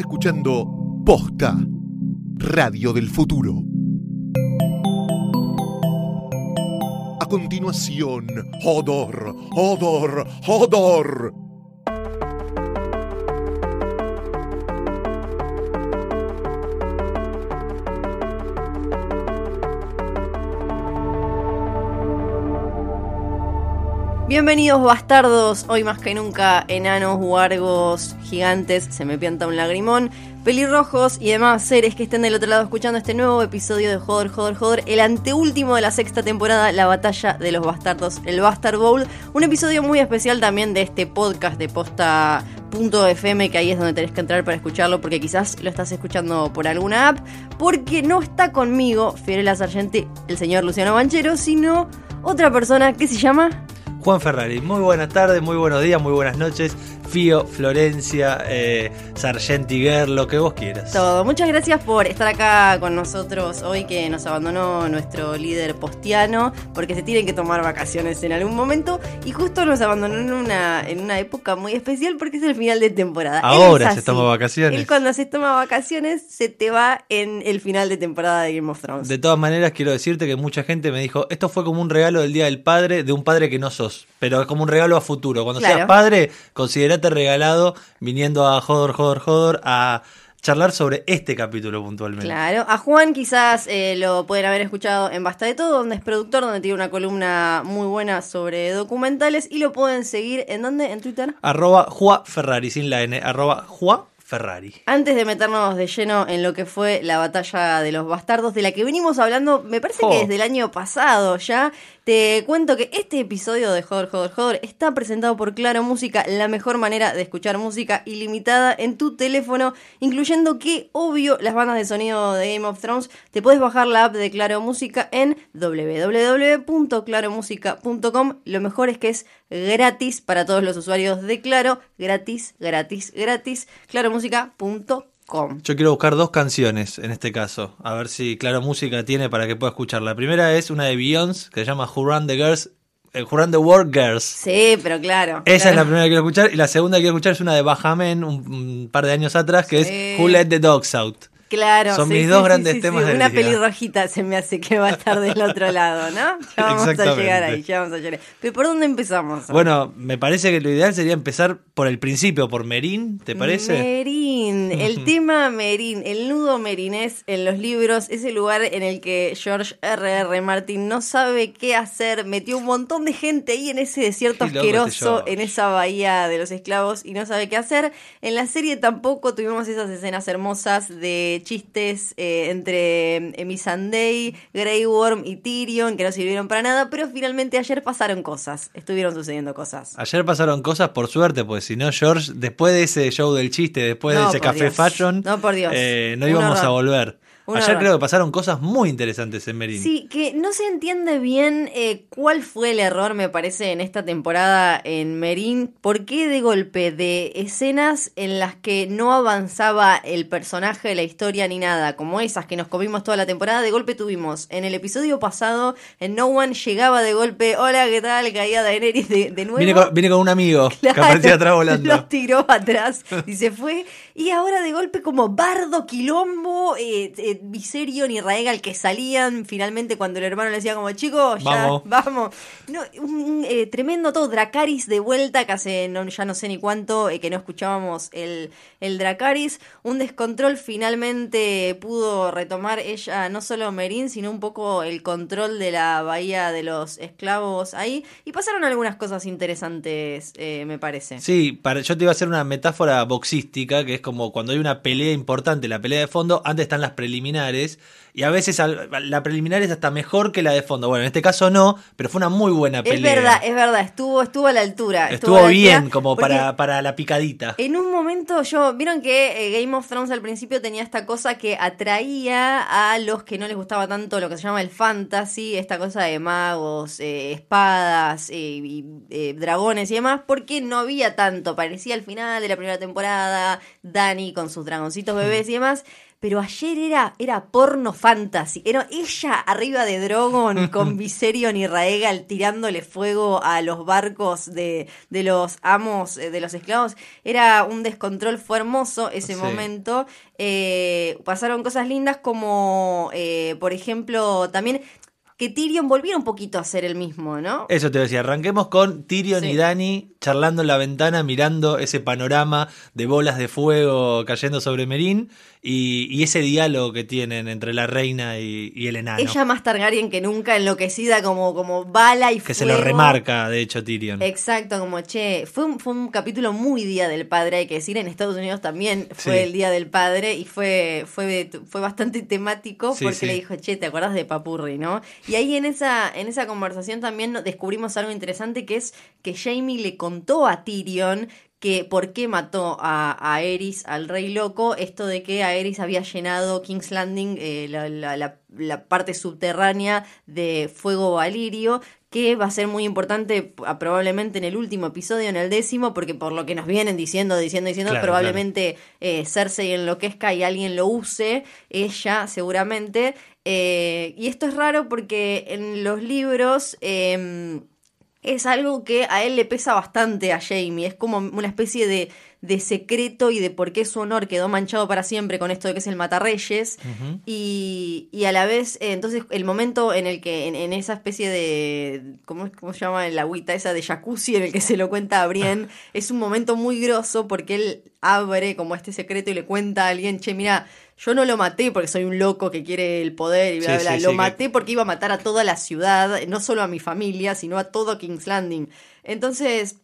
Escuchando Posta, Radio del Futuro. A continuación, Hodor, Hodor, Hodor. Bienvenidos bastardos, hoy más que nunca enanos, huargos, gigantes, se me pianta un lagrimón, pelirrojos y demás seres que estén del otro lado escuchando este nuevo episodio de Joder, Joder, Joder, el anteúltimo de la sexta temporada, la batalla de los bastardos, el Bastard Bowl, un episodio muy especial también de este podcast de posta.fm que ahí es donde tenés que entrar para escucharlo porque quizás lo estás escuchando por alguna app, porque no está conmigo Fiorella Sargenti, el señor Luciano Banchero, sino otra persona que se llama... Juan Ferrari, muy buenas tardes, muy buenos días, muy buenas noches. Fío, Florencia, eh, Sargenti lo que vos quieras. Todo. Muchas gracias por estar acá con nosotros hoy que nos abandonó nuestro líder postiano porque se tienen que tomar vacaciones en algún momento y justo nos abandonó en una, en una época muy especial porque es el final de temporada. Ahora se toma vacaciones. Él cuando se toma vacaciones se te va en el final de temporada de Game of Thrones. De todas maneras quiero decirte que mucha gente me dijo, esto fue como un regalo del Día del Padre de un padre que no sos, pero es como un regalo a futuro. Cuando Claro. seas padre, considerate regalado viniendo a Jodor, Jodor, Jodor a charlar sobre este capítulo puntualmente. Claro, a Juan quizás eh, lo pueden haber escuchado en Basta de Todo, donde es productor, donde tiene una columna muy buena sobre documentales y lo pueden seguir en dónde, en Twitter. Arroba Juá Ferrari, sin la N, arroba Juá Ferrari. Antes de meternos de lleno en lo que fue la batalla de los bastardos, de la que venimos hablando, me parece que desde el año pasado ya, te cuento que este episodio de Joder, Joder, Joder está presentado por Claro Música, la mejor manera de escuchar música ilimitada en tu teléfono, incluyendo que, obvio, las bandas de sonido de Game of Thrones, te puedes bajar la app de Claro Música en www.claromusica.com. Lo mejor es que es gratis para todos los usuarios de Claro, gratis, gratis, gratis, claromusica.com. Yo quiero buscar dos canciones en este caso, a ver si Claro Música tiene para que pueda escuchar. La primera es una de Beyoncé que se llama Who Run the Girls, eh, Run the World Girls. Sí, pero claro. Esa es la primera que quiero escuchar y la segunda que quiero escuchar es una de Bajamen un, un par de años atrás que Sí. es Who Let the Dogs Out. Claro, Son sí, mis sí, dos sí, grandes temas del Una día. pelirrojita se me hace que va a estar del otro lado, ¿no? Ya vamos a llegar ahí, ya vamos a llegar. Pero ¿por dónde empezamos? Bueno, me parece que lo ideal sería empezar por el principio, por Merín, ¿te parece? Merín, el tema Merín, el nudo merinés en los libros, ese lugar en el que George R.R. R. Martin no sabe qué hacer, metió un montón de gente ahí en ese desierto este asqueroso, en esa bahía de los esclavos y no sabe qué hacer. En la serie tampoco tuvimos esas escenas hermosas de chistes eh, entre eh, Missandei, Grey Worm y Tyrion que no sirvieron para nada, pero finalmente ayer pasaron cosas, estuvieron sucediendo cosas. Ayer pasaron cosas por suerte, pues si no, George, después de ese show del chiste, después No, de ese café Dios. fashion, No, por Dios. eh, no Un íbamos horror. a volver. Ayer creo que pasaron cosas muy interesantes en Merín. Sí, que no se entiende bien eh, cuál fue el error, me parece, en esta temporada en Merín. ¿Por qué de golpe de escenas en las que no avanzaba el personaje, la historia ni nada, como esas que nos comimos toda la temporada, de golpe tuvimos en el episodio pasado, en No One llegaba de golpe, hola, ¿qué tal? Caía Daenerys de, de nuevo. Vine con, un amigo que aparecía atrás volando. Los tiró atrás y se fue. Y ahora de golpe como Bardo, Quilombo, eh, eh, Viserion y Raegal que salían finalmente cuando el hermano le decía como chicos, ya, Vamos. vamos. No, un eh, tremendo todo, Dracaris de vuelta, que hace no, ya no sé ni cuánto eh, que no escuchábamos el, el Dracaris. Un descontrol finalmente pudo retomar ella, no solo Merín, sino un poco el control de la bahía de los esclavos ahí. Y pasaron algunas cosas interesantes, eh, me parece. Sí, para, yo te iba a hacer una metáfora boxística, que es como cuando hay una pelea importante, la pelea de fondo, antes están las preliminares, y a veces la preliminar es hasta mejor que la de fondo. Bueno, en este caso no, pero fue una muy buena pelea. Es verdad, es verdad, estuvo, estuvo a la altura. Estuvo bien altura, como para, para la picadita. En un momento yo, vieron que eh, Game of Thrones al principio tenía esta cosa que atraía a los que no les gustaba tanto lo que se llama el fantasy, esta cosa de magos, eh, espadas eh, y eh, dragones y demás, porque no había tanto, parecía al final de la primera temporada, Dani con sus dragoncitos bebés y demás, pero ayer era, era porno fantasy. Era ella arriba de Drogon con Viserion y Raegal tirándole fuego a los barcos de, de los amos, eh, de los esclavos. Era un descontrol, fue hermoso ese Sí. momento. Eh, pasaron cosas lindas como, eh, por ejemplo, también que Tyrion volviera un poquito a ser el mismo, ¿no? Eso te decía, arranquemos con Tyrion Sí. y Dani charlando en la ventana, mirando ese panorama de bolas de fuego cayendo sobre Merín y, y ese diálogo que tienen entre la reina y, y el enano. Ella más Targaryen que nunca, enloquecida como, como bala y que se lo remarca, de hecho, Tyrion. Exacto, como che, fue un, fue un capítulo muy Día del Padre, hay que decir, en Estados Unidos también fue Sí. el Día del Padre y fue, fue, fue bastante temático Sí, porque sí. le dijo, che, ¿te acuerdas de Papurri, no? Y ahí en esa, en esa conversación también descubrimos algo interesante que es que Jamie le contó a Tyrion que por qué mató a, a Aerys, al rey loco, esto de que Aerys había llenado King's Landing, eh, la, la- la- la parte subterránea de fuego valirio, que va a ser muy importante ah, probablemente en el último episodio, en el décimo, porque por lo que nos vienen diciendo, diciendo, diciendo, Claro, probablemente eh, Cersei enloquezca y alguien lo use, ella seguramente. Eh, y esto es raro porque en los libros... em, es algo que a él le pesa bastante a Jamie. Es como una especie de, de secreto y de por qué su honor quedó manchado para siempre con esto de que es el matarreyes. Ujú. y, y a la vez, eh, entonces, el momento en el que, en, en esa especie de. ¿cómo, ¿Cómo se llama? La agüita esa de jacuzzi en el que se lo cuenta a Brienne. es un momento muy grosso porque él abre como este secreto y le cuenta a alguien, che, mira. Yo no lo maté porque soy un loco que quiere el poder y bla, Sí, bla. sí, lo sí, que- maté porque iba a matar a toda la ciudad, no solo a mi familia, sino a todo King's Landing. Entonces,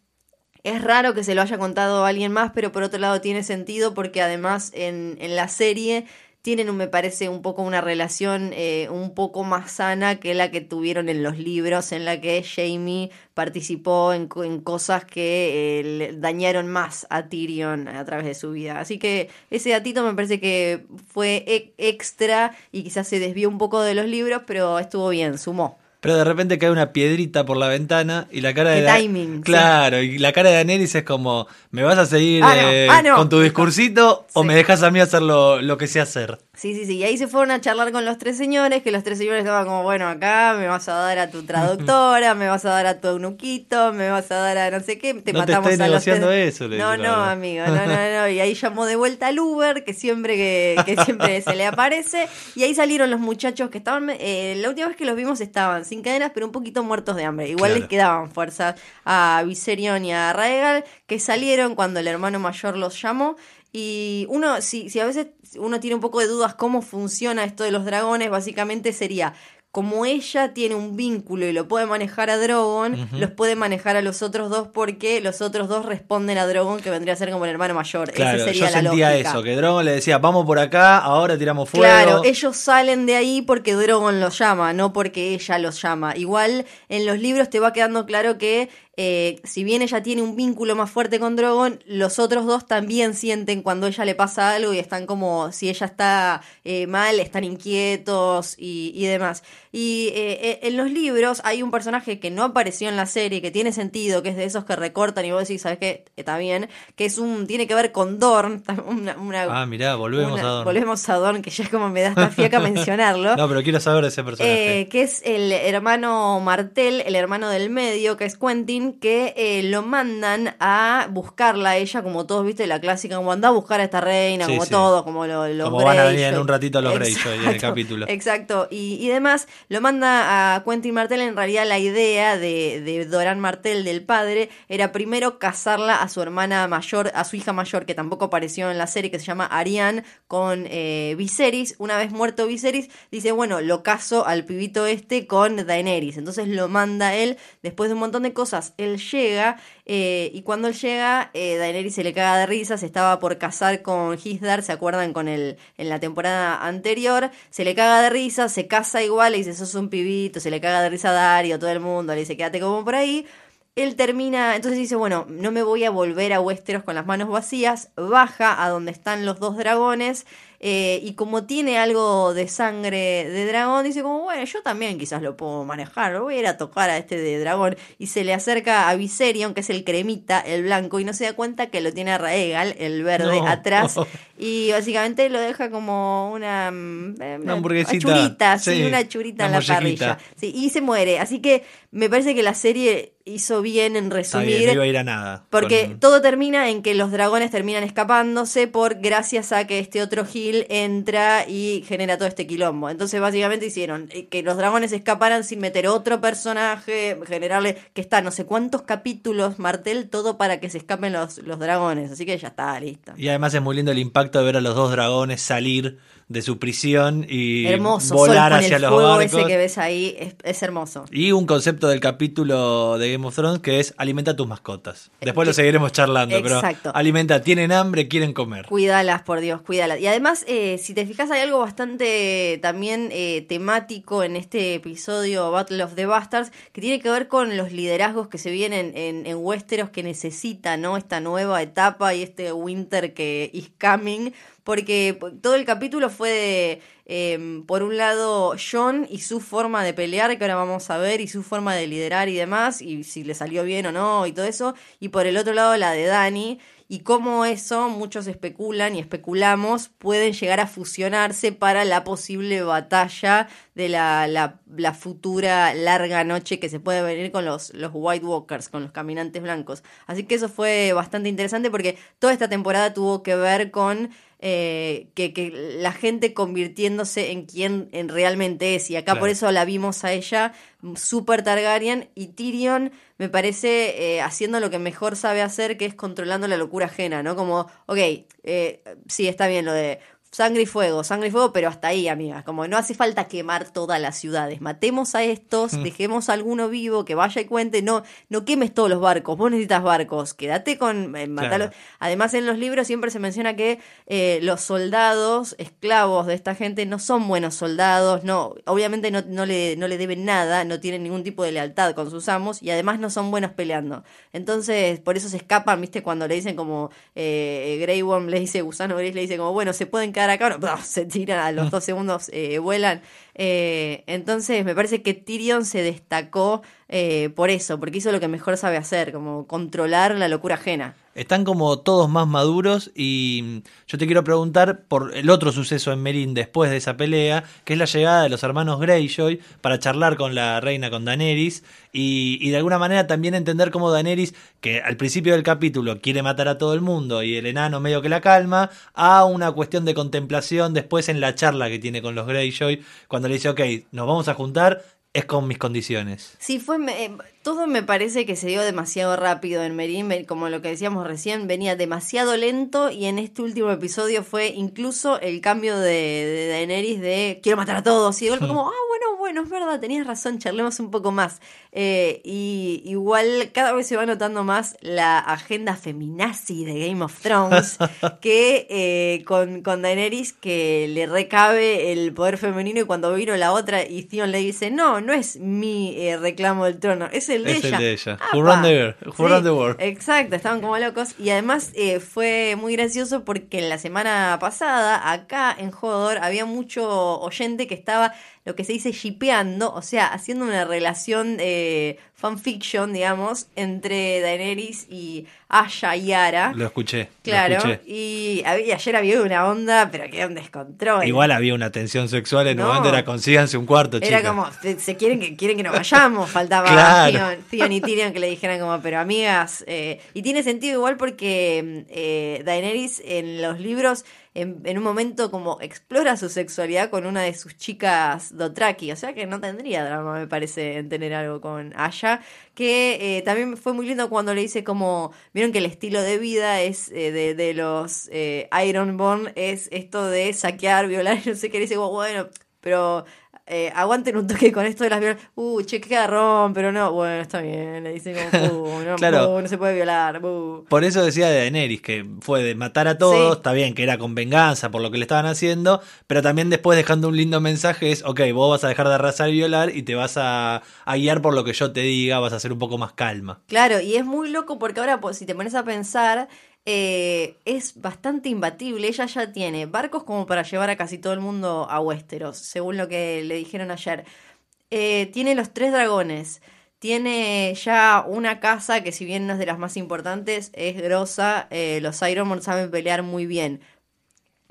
es raro que se lo haya contado a alguien más, pero por otro lado tiene sentido porque además en, en la serie tienen, me parece, un poco una relación eh, un poco más sana que la que tuvieron en los libros, en la que Jamie participó en cosas que eh, le dañaron más a Tyrion a través de su vida. Así que ese datito me parece que fue e- extra y quizás se desvió un poco de los libros, pero estuvo bien, sumó. Pero de repente cae una piedrita por la ventana y la cara de timing, sí. Claro, y la cara de Daenerys es como, ¿me vas a seguir Ah, no, eh, ah, no. con tu discursito o me dejas a mí hacer lo, lo que sé hacer? Sí, sí, sí. Y ahí se fueron a charlar con los tres señores, que los tres señores estaban como, bueno, acá me vas a dar a tu traductora, me vas a dar a tu eunuquito, me vas a dar a no sé qué, te No te matamos estoy a los negociando tres. eso, le No, no, verdad. amigo, no, no, no. Y ahí llamó de vuelta al Uber, que siempre que, que siempre se le aparece. Y ahí salieron los muchachos que estaban, eh, la última vez que los vimos estaban sin cadenas, pero un poquito muertos de hambre. Igual Claro. les quedaban fuerzas a Viserion y a Raegal, que salieron cuando el hermano mayor los llamó. Y uno, si, si a veces uno tiene un poco de dudas cómo funciona esto de los dragones, básicamente sería como ella tiene un vínculo y lo puede manejar a Drogon, los puede manejar a los otros dos porque los otros dos responden a Drogon, que vendría a ser como el hermano mayor. Claro, Esa sería yo la sentía lógica. eso, que Drogon le decía, vamos por acá, ahora tiramos fuego. Claro, ellos salen de ahí porque Drogon los llama, no porque ella los llama. Igual en los libros te va quedando claro que eh, si bien ella tiene un vínculo más fuerte con Drogon, los otros dos también sienten cuando ella le pasa algo y están como, si ella está eh, mal, están inquietos y, y demás. Y eh, en los libros hay un personaje que no apareció en la serie, que tiene sentido, que es de esos que recortan y vos decís, ¿sabes qué? Está bien, que es un, tiene que ver con Dorn, una, una- Ah, mirá, volvemos una- a Dorn. Volvemos a Dorn, que ya es como me da esta fiaca mencionarlo. No, pero quiero saber de ese personaje. Que es el hermano Martel, el hermano del medio, que es Quentin, que eh, lo mandan a buscarla a ella, como todos, viste, la clásica, como anda a buscar a esta reina, Sí, como sí. todos, como lo- los Como van a venir en un ratito los Greyjoy en el capítulo. Exacto, y, y demás, lo manda a Quentin Martel, en realidad la idea de, de Doran Martel, del padre, era primero casarla a su hermana mayor, a su hija mayor, que tampoco apareció en la serie, que se llama Ariane, con eh, Viserys. Una vez muerto Viserys, dice, bueno, lo caso al pibito este con Daenerys. Entonces lo manda él, después de un montón de cosas, él llega, eh, y cuando él llega, eh, Daenerys se le caga de risa, se estaba por casar con Hisdar, ¿se acuerdan? Con el, en la temporada anterior, se le caga de risa, se casa igual, le dice, sos un pibito, se le caga de risa a Dario, todo el mundo, le dice, quédate como por ahí. Él termina, entonces dice, bueno, no me voy a volver a Westeros con las manos vacías, baja a donde están los dos dragones, eh, y como tiene algo de sangre de dragón, dice como, bueno, yo también quizás lo puedo manejar, voy a ir a tocar a este de dragón. Y se le acerca a Viserion, que es el cremita, el blanco, y no se da cuenta que lo tiene a Raegal, el verde, No. atrás. Y básicamente lo deja como una, mm, eh, Una hamburguesita, churita, sí, sí, una churita una en la parrilla. Sí, y se muere. Así que me parece que la serie hizo bien en Está resumir. bien, no iba a ir a nada. Porque Con- todo termina en que los dragones terminan escapándose por gracias a que este otro Gil entra y genera todo este quilombo. Entonces básicamente hicieron que los dragones escaparan sin meter otro personaje, generarle que está no sé cuántos capítulos, Martel, todo para que se escapen los, los dragones. Así que ya está, listo. Y además es muy lindo el impacto de ver a los dos dragones salir de su prisión y Hermoso, volar hacia el los fuego barcos. ese que ves ahí, es, es hermoso. Y un concepto del capítulo de Game of Thrones que es alimenta tus mascotas. Después lo Eh, seguiremos charlando, exacto. pero alimenta, tienen hambre, quieren comer. Cuídalas, por Dios, cuídalas. Y además, eh, si te fijas, hay algo bastante también eh, temático en este episodio Battle of the Bastards que tiene que ver con los liderazgos que se vienen en, en Westeros que necesita, ¿no? Esta nueva etapa y este winter que is coming. Porque todo el capítulo fue de, eh, por un lado, John y su forma de pelear, que ahora vamos a ver, y su forma de liderar y demás, y si le salió bien o no, y todo eso. Y por el otro lado, la de Dani, y cómo eso, muchos especulan y especulamos, pueden llegar a fusionarse para la posible batalla de la, la, la futura larga noche que se puede venir con los, los White Walkers, con los caminantes blancos. Así que eso fue bastante interesante porque toda esta temporada tuvo que ver con eh, que, que la gente convirtiéndose en quien en realmente es. Y acá Claro. por eso la vimos a ella super Targaryen y Tyrion me parece eh, haciendo lo que mejor sabe hacer, que es controlando la locura ajena, ¿no? Como, ok, eh, sí, está bien lo de sangre y fuego, sangre y fuego, pero hasta ahí, amigas. Como no hace falta quemar todas las ciudades. Matemos a estos, Mm. dejemos a alguno vivo que vaya y cuente. No, no quemes todos los barcos. Vos necesitas barcos. Quédate con eh, matarlos. Claro. Además, en los libros siempre se menciona que eh, los soldados, esclavos de esta gente, no son buenos soldados. No, obviamente no, no le, no le deben nada, no tienen ningún tipo de lealtad con sus amos y además no son buenos peleando. Entonces, por eso se escapan, ¿viste? Cuando le dicen como eh, Grey Worm le dice, Gusano Gris le dice como, bueno, se pueden quedar acá, bueno, se tiran a los dos segundos, eh, vuelan. Eh, entonces, me parece que Tyrion se destacó eh, por eso, porque hizo lo que mejor sabe hacer, como controlar la locura ajena. Están como todos más maduros y mm, yo te quiero preguntar por el otro suceso en Merín después de esa pelea, que es la llegada de los hermanos Greyjoy para charlar con la reina, con Daenerys, y, de alguna manera también entender cómo Daenerys, que al principio del capítulo quiere matar a todo el mundo y el enano medio que la calma, a una cuestión de contemplación después en la charla que tiene con los Greyjoy, le dice, ok, nos vamos a juntar, es con mis condiciones. Sí, fue eh, todo me parece que se dio demasiado rápido en Merín, como lo que decíamos recién, venía demasiado lento y en este último episodio fue incluso el cambio de, de Daenerys de quiero matar a todos y de golpe como, ah, bueno, bueno, es verdad, tenías razón, charlemos un poco más. Eh, y igual cada vez se va notando más la agenda feminazi de Game of Thrones que eh, con, con Daenerys que le recabe el poder femenino y cuando vino la otra y Theon le dice, no, no es mi eh, reclamo del trono, es el de Es el ella. de ella. ¡Apa! Who run the world? Who Sí, run the world? Exacto, estaban como locos. Y además eh, fue muy gracioso porque en la semana pasada, acá en Jodor, había mucho oyente que estaba lo que se dice shipeando, o sea, haciendo una relación eh, fanfiction, digamos, entre Daenerys y Asha y Ara. Lo escuché. lo Claro, escuché. y ayer había una onda, pero que era un descontrol. Igual había una tensión sexual en No. un momento, era consíganse un cuarto, Era chicas. como, se, se quieren que quieren que nos vayamos, faltaba Claro. Theon, Theon y Tyrion que le dijeran como, pero amigas, eh, y tiene sentido igual porque eh, Daenerys en los libros en, en un momento como explora su sexualidad con una de sus chicas Dothraki, o sea que no tendría drama me parece en tener algo con Aya, que eh, también fue muy lindo cuando le dice como, vieron que el estilo de vida es eh, de, los eh, Ironborn, es esto de saquear, violar, no sé qué, le dice bueno, pero eh, aguanten un toque con esto de las violas. Uh, che, qué garrón, pero no, bueno, está bien. Le dicen como, "Uh, no, Claro. uh, no se puede violar. uh". Por eso decía de Daenerys, que fue de matar a todos, Sí. está bien que era con venganza por lo que le estaban haciendo, pero también después dejando un lindo mensaje es, ok, vos vas a dejar de arrasar y violar y te vas a, a guiar por lo que yo te diga, vas a ser un poco más calma. Claro, y es muy loco porque ahora, pues, si te pones a pensar, eh, es bastante imbatible. Ella ya tiene barcos como para llevar a casi todo el mundo a Westeros, según lo que le dijeron ayer. Eh, tiene los tres dragones. Tiene ya una casa que si bien no es de las más importantes, es grosa. Eh, los Ironborn saben pelear muy bien.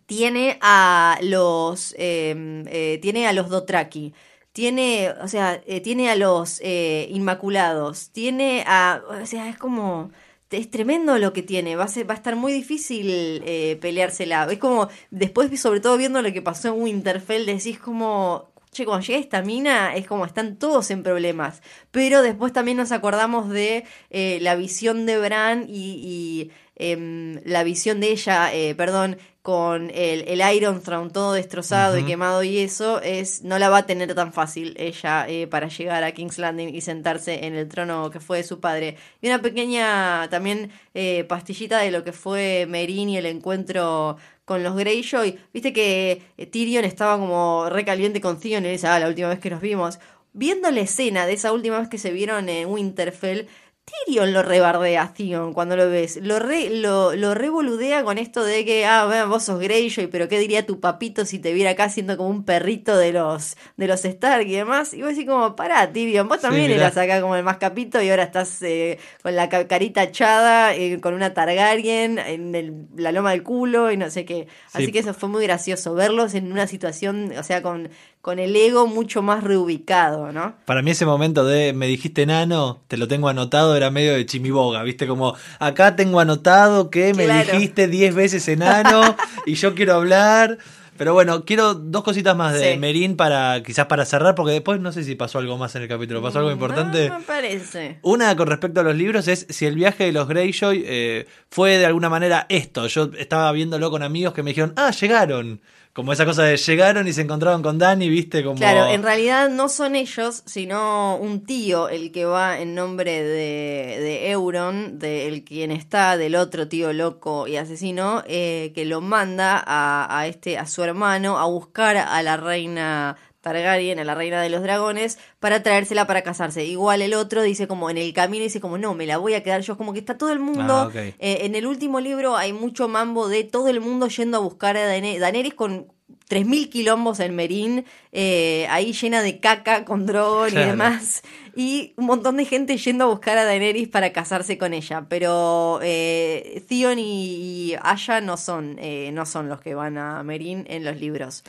Tiene a los. em, tiene a los Dotraki. Tiene. O sea, tiene a los Inmaculados. Tiene a. O sea, es como. Es tremendo lo que tiene. Va a, estar muy difícil eh, peleársela. Es como. Después, sobre todo viendo lo que pasó en Winterfell, decís como. Che, cuando llega esta mina es como están todos en problemas. Pero después también nos acordamos de eh, la visión de Bran y, y, em, la visión de ella, eh, perdón, con el, el Iron Throne todo destrozado y quemado y eso, es no la va a tener tan fácil ella eh, para llegar a King's Landing y sentarse en el trono que fue de su padre. Y una pequeña también eh, pastillita de lo que fue Merin y el encuentro con los Greyjoy. Viste que eh, Tyrion estaba como recaliente con Theon y dice, ah, la última vez que nos vimos. Viendo la escena de esa última vez que se vieron en Winterfell, Tyrion lo rebardea a Theon cuando lo ves. Lo, re, lo, lo revoludea con esto de que, ah, bueno, vos sos Greyjoy, pero ¿qué diría tu papito si te viera acá siendo como un perrito de los, de los Stark y demás? Y vos decís como, pará, Tyrion, vos también eras acá como el más capito y ahora estás eh, con la ca- carita echada, eh, con una Targaryen en el- la loma del culo y no sé qué. Así Sí. que eso fue muy gracioso, verlos en una situación, o sea, con, con el ego mucho más reubicado, ¿no? Para mí ese momento de me dijiste nano, te lo tengo anotado, era medio de chimiboga, ¿viste? Como acá tengo anotado que me Claro. dijiste 10 veces enano y yo quiero hablar. Pero bueno, quiero dos cositas más de Sí. Merín para quizás para cerrar, porque después no sé si pasó algo más en el capítulo. ¿Pasó algo Mm, importante? No me parece. Una con respecto a los libros es si el viaje de los Greyjoy eh, fue de alguna manera esto. Yo estaba viéndolo con amigos que me dijeron, ah, llegaron. Como esa cosa de llegaron y se encontraron con Dani, viste, como... Claro, en realidad no son ellos, sino un tío el que va en nombre de, de Euron, del quien está, del otro tío loco y asesino, eh, que lo manda a, a este, a su hermano a buscar a la reina Targaryen, a la reina de los dragones, para traérsela para casarse. Igual el otro dice como en el camino, dice como no, me la voy a quedar yo, como que está todo el mundo. Ah, eh, en el último libro hay mucho mambo de todo el mundo yendo a buscar a Daenerys, Daenerys con 3.000 quilombos en Merín, eh, ahí llena de caca con Drogon y demás. Y un montón de gente yendo a buscar a Daenerys para casarse con ella. Pero eh, Theon y, y Aya no son, eh, no son los que van a Merín en los libros.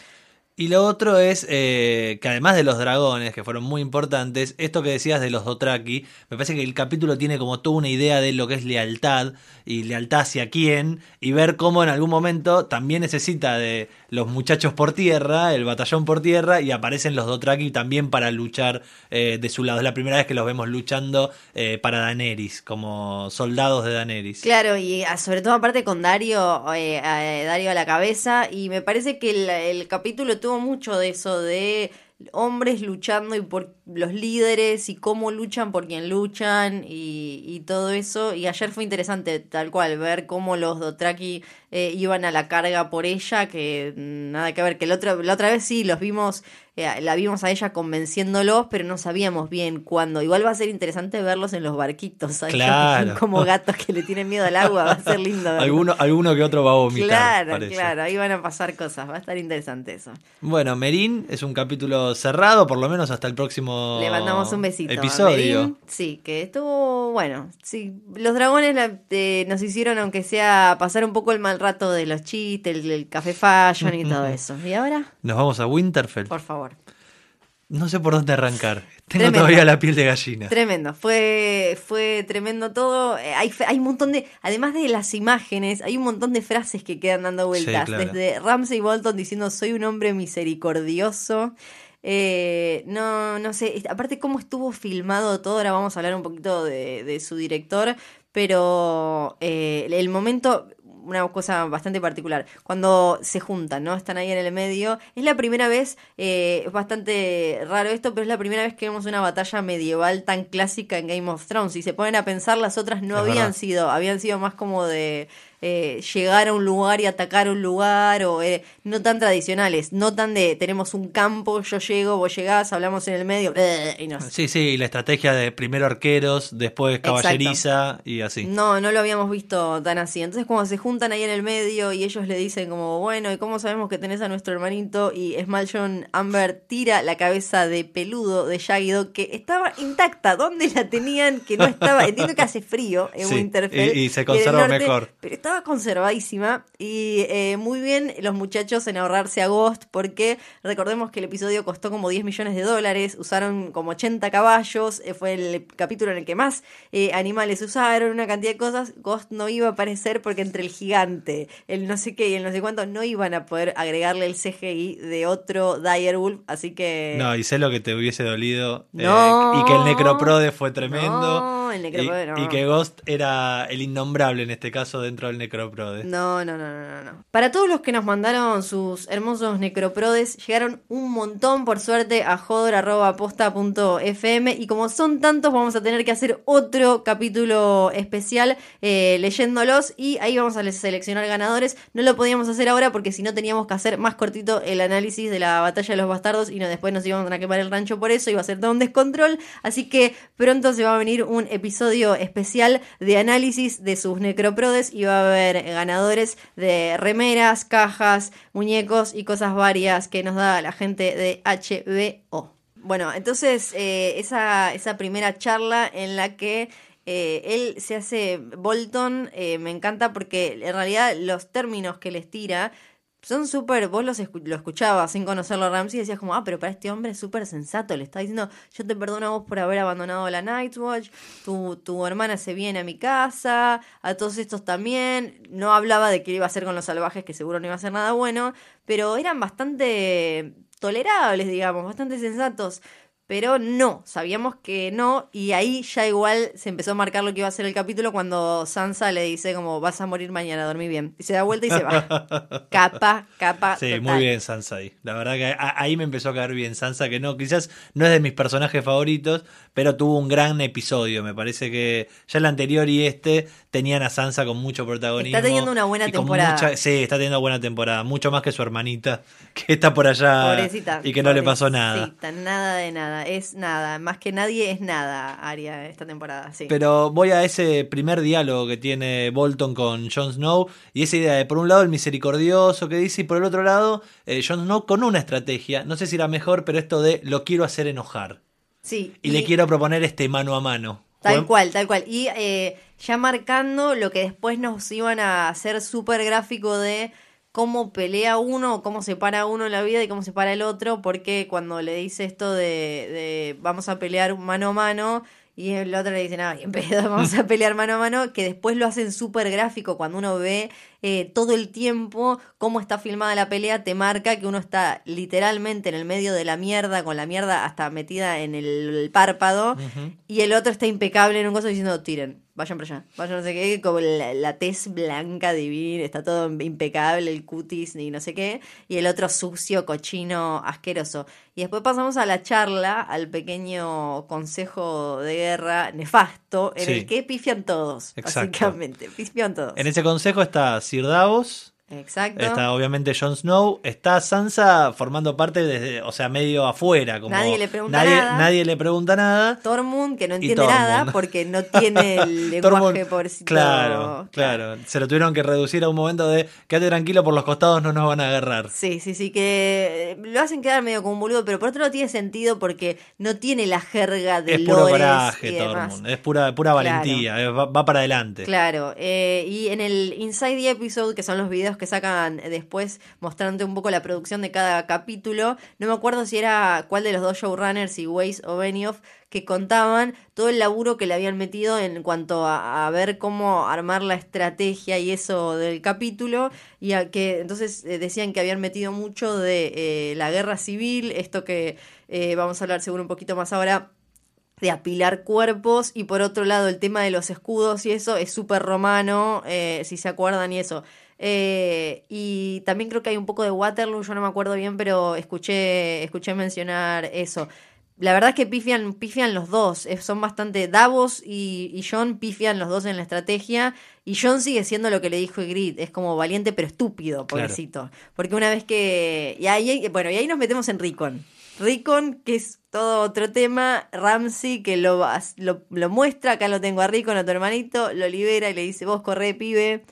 Y lo otro es eh, que además de los dragones, que fueron muy importantes, esto que decías de los Dothraki, me parece que el capítulo tiene como toda una idea de lo que es lealtad y lealtad hacia quién, y ver cómo en algún momento también necesita de los muchachos por tierra, el batallón por tierra, y aparecen los Dothraki también para luchar eh, de su lado. Es la primera vez que los vemos luchando eh, para Daenerys, como soldados de Daenerys. Claro, y ah, sobre todo aparte con Dario, eh, Dario a la cabeza, y me parece que el capítulo tuvo mucho de eso, de hombres luchando y por los líderes y cómo luchan por quien luchan y, y todo eso. Y ayer fue interesante, tal cual, ver cómo los Dotraki eh, iban a la carga por ella, que nada que ver, que el otro, la otra vez sí los vimos, eh, la vimos a ella convenciéndolos, pero no sabíamos bien cuándo. Igual va a ser interesante verlos en los barquitos, ¿sabes? Claro. como gatos que le tienen miedo al agua, va a ser lindo. verlo. Alguno, alguno que otro va a vomitar. Claro, parece. claro, ahí van a pasar cosas, va a estar interesante eso. Bueno, Merín es un capítulo cerrado, por lo menos hasta el próximo Le mandamos un besito. a episodio. Merín. Sí, que estuvo bueno. Sí, los dragones la- eh, nos hicieron, aunque sea, pasar un poco el mal rato de los chistes, el, el café fashion y todo eso. ¿Y ahora? Nos vamos a Winterfell. Por favor. No sé por dónde arrancar. Tengo Tremendo. todavía la piel de gallina. Tremendo, fue, fue tremendo todo. Eh, Hay, hay un montón de, además de las imágenes, hay un montón de frases que quedan dando vueltas. claro. Desde Ramsey Bolton diciendo soy un hombre misericordioso. Eh, no, no sé, aparte cómo estuvo filmado todo, ahora vamos a hablar un poquito de, de su director, pero eh, el momento, una cosa bastante particular, cuando se juntan, ¿no? Están ahí en el medio, es la primera vez, eh, es bastante raro esto, pero es la primera vez que vemos una batalla medieval tan clásica en Game of Thrones. Si se ponen a pensar, las otras no Es habían verdad. sido, habían sido más como de eh, llegar a un lugar y atacar un lugar, o eh, no tan tradicionales, no tan de tenemos un campo, yo llego, vos llegás, hablamos en el medio, eh, y nos... Sí, sí, y la estrategia de primero arqueros, después caballeriza y así. No, no lo habíamos visto tan así. Entonces cuando se juntan ahí en el medio y ellos le dicen como, bueno, ¿y cómo sabemos que tenés a nuestro hermanito? Y Small John Amber tira la cabeza de peludo de Dog que estaba intacta. ¿Dónde la tenían? Que no estaba... Entiendo que hace frío en Sí, Winterfell. y- y se conserva norte, mejor. Pero estaba conservadísima y eh, muy bien los muchachos en ahorrarse a Ghost porque recordemos que el episodio costó como 10 millones de dólares, usaron como 80 caballos, eh, fue el capítulo en el que más eh, animales usaron, una cantidad de cosas. Ghost no iba a aparecer porque entre el gigante, el no sé qué y el no sé cuánto no iban a poder agregarle el CGI de otro Direwolf, así que... No, y sé lo que te hubiese dolido. No. y que el Necroprode fue tremendo. No, el Necroprode y, no. y que Ghost era el innombrable en este caso dentro del Necroprode. No, no, no, no, no, no. Para todos los que nos mandaron sus hermosos necroprodes, llegaron un montón, por suerte, a jodor.posta.fm y como son tantos, vamos a tener que hacer otro capítulo especial eh, leyéndolos y ahí vamos a seleccionar ganadores. No lo podíamos hacer ahora porque si no teníamos que hacer más cortito el análisis de la batalla de los bastardos y no, después nos íbamos a quemar el rancho por eso, iba a ser todo un descontrol. Así que pronto se va a venir un episodio especial de análisis de sus necroprodes y va a haber ganadores de remeras, cajas, muñecos y cosas varias que nos da la gente de HBO. Bueno, entonces eh, esa, esa primera charla en la que eh, él se hace Bolton, eh, me encanta porque en realidad los términos que les tira son súper, vos los escu- lo escuchabas sin conocerlo a Ramsey y decías como, ah, pero para este hombre es súper sensato, le está diciendo, yo te perdono a vos por haber abandonado la Night Watch, tu, tu hermana se viene a mi casa, a todos estos también, no hablaba de qué iba a hacer con los salvajes, que seguro no iba a hacer nada bueno, pero eran bastante tolerables, digamos, bastante sensatos. Pero no, sabíamos que no, y ahí ya igual se empezó a marcar lo que iba a ser el capítulo cuando Sansa le dice como vas a morir mañana, dormí bien. Y se da vuelta y se va. capa, capa. Sí, total. muy bien Sansa ahí. La verdad que ahí me empezó a caer bien Sansa, que no, quizás no es de mis personajes favoritos, pero tuvo un gran episodio. Me parece que ya el anterior y este tenían a Sansa con mucho protagonismo. Está teniendo una buena temporada. mucha- sí, está teniendo buena temporada. Mucho más que su hermanita, que está por allá Pobrecita. y que no le pasó nada. Nada de nada. Es nada. Más que nadie es nada, Aria, esta temporada. Sí. Pero voy a ese primer diálogo que tiene Bolton con Jon Snow y esa idea de por un lado el misericordioso que dice y por el otro lado eh, Jon Snow con una estrategia, no sé si era mejor, pero esto de lo quiero hacer enojar sí. y, le quiero proponer este mano a mano. Tal Juan- cual, tal cual. Y eh, ya marcando lo que después nos iban a hacer súper gráfico de cómo pelea uno, cómo se para uno en la vida y cómo se para el otro, porque cuando le dice esto de, de vamos a pelear mano a mano y el otro le dice, nada, bien pedo, vamos a pelear mano a mano, que después lo hacen súper gráfico cuando uno ve eh, todo el tiempo cómo está filmada la pelea, te marca que uno está literalmente en el medio de la mierda, con la mierda hasta metida en el párpado, y el otro está impecable en un coso diciendo, tiren, vayan para allá, vayan no sé qué, como la, la tez blanca divina, está todo impecable, el cutis y no sé qué, y el otro sucio, cochino, asqueroso. Y después pasamos a la charla, al pequeño consejo de guerra nefasto, en Sí. el que pifian todos, Exacto. básicamente, pifian todos. En ese consejo está Sir Davos, Exacto. está obviamente Jon Snow, está Sansa formando parte desde, o sea, medio afuera, como Nadie le pregunta nadie, nada. nadie le pregunta nada. Tormund, que no entiende nada porque no tiene el lenguaje Tormund- pobrecito. Claro, claro. Se lo tuvieron que reducir a un momento de quédate tranquilo por los costados no nos van a agarrar. Sí, sí, sí, que eh, lo hacen quedar medio como un boludo, pero por otro lado tiene sentido porque no tiene la jerga de Es puro coraje. Tormund. Es pura, pura valentía. eh, Va, va para adelante. Claro, eh, y en el Inside the Episode, que son los videos que sacan después mostrándote un poco la producción de cada capítulo, no me acuerdo si era cuál de los dos showrunners, si Weiss o Benioff, que contaban todo el laburo que le habían metido en cuanto a, ver cómo armar la estrategia y eso del capítulo, y a que entonces eh, decían que habían metido mucho de eh, la guerra civil, esto que eh, vamos a hablar seguro un poquito más ahora de apilar cuerpos. Y por otro lado el tema de los escudos y eso es súper romano, eh, si se acuerdan y eso. Eh, y también creo que hay un poco de Waterloo, yo no me acuerdo bien, pero escuché, escuché mencionar eso. la verdad es que pifian, pifian los dos. eh, Son bastante. Davos y, y John pifian los dos en la estrategia. Y John sigue siendo lo que le dijo Grid. Es como valiente pero estúpido, Claro. pobrecito. Porque una vez que. Y ahí, bueno, y ahí nos metemos en Rickon. Rickon, que es todo otro tema. Ramsey, que lo, lo, lo muestra. Acá lo tengo a Rickon, a tu hermanito. Lo libera y le dice: Vos corre, pibe.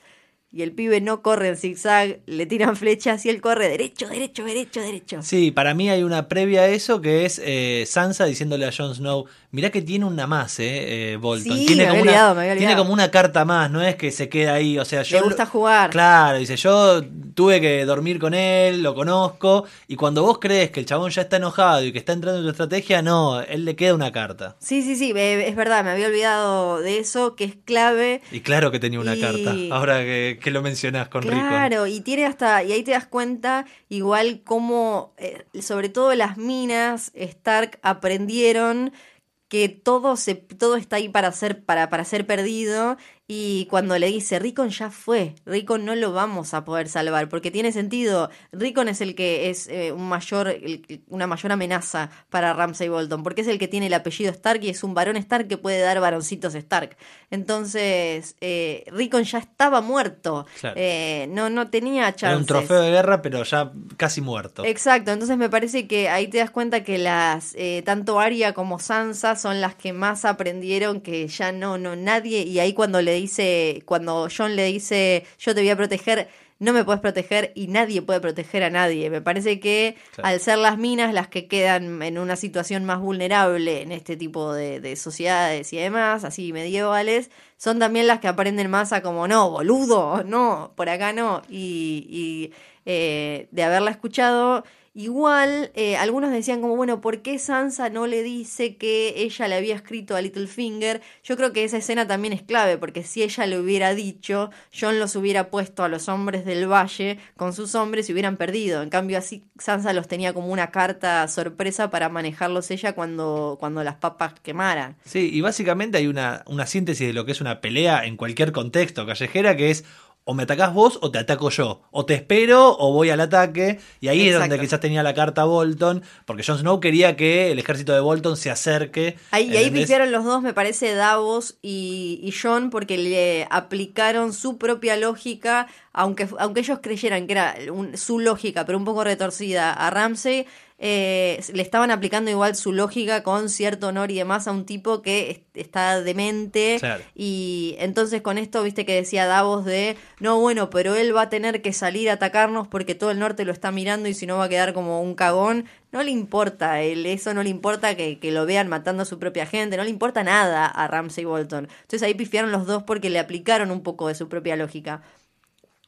Y el pibe no corre en zigzag. Le tiran flechas y él corre derecho, derecho, derecho, derecho. Sí, para mí hay una previa a eso que es eh, Sansa diciéndole a Jon Snow, mirá que tiene una más, eh, eh, Bolton. Sí, tiene me había como olvidado, una, me había tiene como una carta más, no es que se queda ahí, o sea, yo Le gusta jugar. Claro, dice, yo tuve que dormir con él, lo conozco, y cuando vos crees que el chabón ya está enojado y que está entrando en tu estrategia, no, él le queda una carta. Sí, sí, sí, es verdad, me había olvidado de eso, que es clave. Y claro que tenía una Y- carta, ahora que, que lo mencionás con Rico. Claro, y tiene hasta, y ahí te das cuenta igual cómo, eh, sobre todo las minas, Stark aprendieron que todo se, todo está ahí para ser, para, para ser perdido. Y cuando le dice, Rickon ya fue, Rickon no lo vamos a poder salvar, porque tiene sentido. Rickon es el que es eh, un mayor, el- una mayor amenaza para Ramsay Bolton, porque es el que tiene el apellido Stark y es un varón Stark que puede dar varoncitos Stark. Entonces, eh, Rickon ya estaba muerto. Claro. Eh, no, no tenía chances. Era un trofeo de guerra, pero ya casi muerto. Exacto, entonces me parece que ahí te das cuenta que las eh, tanto Arya como Sansa son las que más aprendieron que ya no, no, nadie, y ahí cuando le dice, cuando John le dice yo te voy a proteger, no me puedes proteger y nadie puede proteger a nadie. Me parece que Claro. al ser las minas las que quedan en una situación más vulnerable en este tipo de, de sociedades y demás, así medievales, son también las que aprenden más a como, no, boludo, no, por acá no. Y, y, eh, de haberla escuchado, igual eh, algunos decían como, bueno, ¿por qué Sansa no le dice que ella le había escrito a Littlefinger? Yo creo que esa escena también es clave, porque si ella le hubiera dicho, John los hubiera puesto a los hombres del valle con sus hombres y hubieran perdido. En cambio, así Sansa los tenía como una carta sorpresa para manejarlos ella cuando, cuando las papas quemaran. Sí, y básicamente hay una, una síntesis de lo que es una pelea en cualquier contexto callejera que es o me atacás vos o te ataco yo, o te espero o voy al ataque, y ahí es donde quizás tenía la carta Bolton, porque Jon Snow quería que el ejército de Bolton se acerque. Ahí, y ahí los dos, me parece, Davos y, y John, porque le aplicaron su propia lógica, aunque, aunque ellos creyeran que era un- su lógica, pero un poco retorcida a Ramsey, eh, le estaban aplicando igual su lógica con cierto honor y demás a un tipo que es- está demente. Claro. Y entonces con esto, viste que decía Davos de, no, bueno, pero él va a tener que salir a atacarnos porque todo el norte lo está mirando y si no va a quedar como un cagón. No le importa a él, eso no le importa que, que lo vean matando a su propia gente, no le importa nada a Ramsay Bolton. Entonces ahí pifiaron los dos porque le aplicaron un poco de su propia lógica.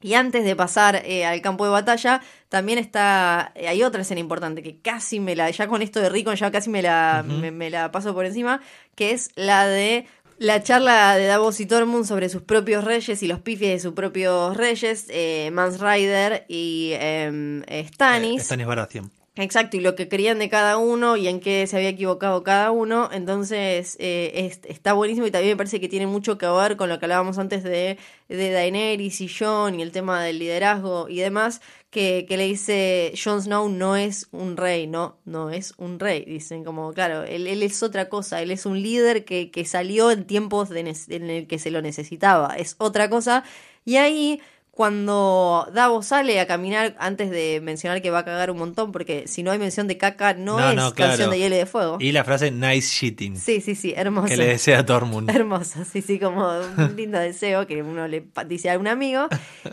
Y antes de pasar eh, al campo de batalla, también está. eh, hay otra escena importante que casi me la. Ya con esto de Rickon, ya casi me la, me, me la paso por encima. Que es la de. La charla de Davos y Tormund sobre sus propios reyes y los pifies de sus propios reyes, eh, Mans Rider y em, eh, Stannis. Eh, Stannis Baratheon. Exacto, y lo que querían de cada uno y en qué se había equivocado cada uno. Entonces, eh, es- está buenísimo y también me parece que tiene mucho que ver con lo que hablábamos antes de, de Daenerys y Jon y el tema del liderazgo y demás. Que, que le dice Jon Snow no es un rey, no, no es un rey. Dicen como, claro, él, él es otra cosa, él es un líder que, que salió en tiempos de en el que se lo necesitaba, es otra cosa. Y ahí cuando Davos sale a caminar, antes de mencionar que va a cagar un montón, porque si no hay mención de caca, no, No, es no, claro. canción de hielo y de fuego. Y la frase nice shitting, Sí, sí, sí, hermoso. que le desea a Tormund. Hermoso, sí, sí, como un lindo deseo que uno le dice a un amigo.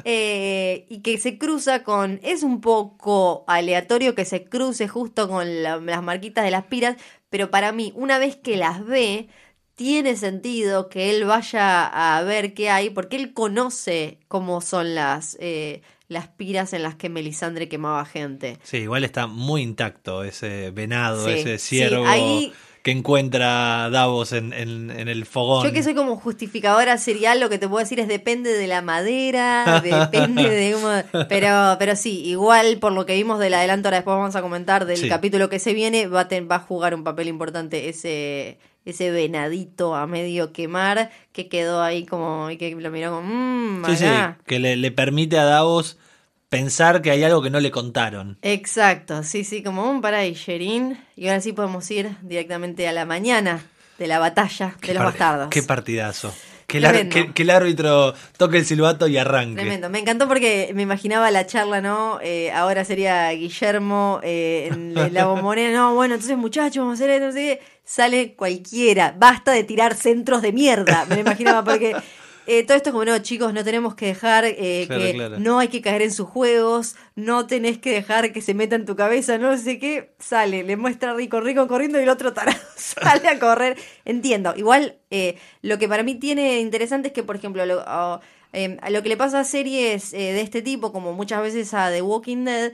Eh, y que se cruza con. Es un poco aleatorio que se cruce justo con la- las marquitas de las piras, pero para mí, una vez que las ve, tiene sentido que él vaya a ver qué hay, porque él conoce cómo son las, eh, las piras en las que Melisandre quemaba gente. Sí, igual está muy intacto ese venado, Sí, ese sí, ciervo ahí- que encuentra Davos en, en- en el fogón. Yo que soy como justificadora serial, lo que te puedo decir es depende de la madera, depende de cómo... Pero, pero sí, igual por lo que vimos del adelanto, ahora después vamos a comentar del Sí. capítulo que se viene, va a, ten- va a jugar un papel importante ese, ese venadito a medio quemar que quedó ahí como, y que lo miró como, mmm, Sí, sí, acá". que le, le permite a Davos pensar que hay algo que no le contaron. Exacto, sí, sí, como un para ahí, Sherin. Y ahora sí podemos ir directamente a la mañana de la batalla de los bastardos. Qué partidazo. Que el, que- que el árbitro toque el silbato y arranque. Tremendo, me encantó porque me imaginaba la charla, ¿no? Eh, ahora sería Guillermo eh, en la bombonera, no, bueno, entonces muchachos, vamos a hacer esto, no sé qué. Sale cualquiera, basta de tirar centros de mierda, me lo imaginaba, porque eh, todo esto es como, no, chicos, no tenemos que dejar eh, Claro, que claro. no hay que caer en sus juegos, no tenés que dejar que se meta en tu cabeza, no sé qué, sale, le muestra Rico, Rico corriendo y el otro tarado sale a correr. Entiendo, igual eh, lo que para mí tiene interesante es que, por ejemplo, lo, oh, a lo que le pasa a series eh, de este tipo, como muchas veces a The Walking Dead,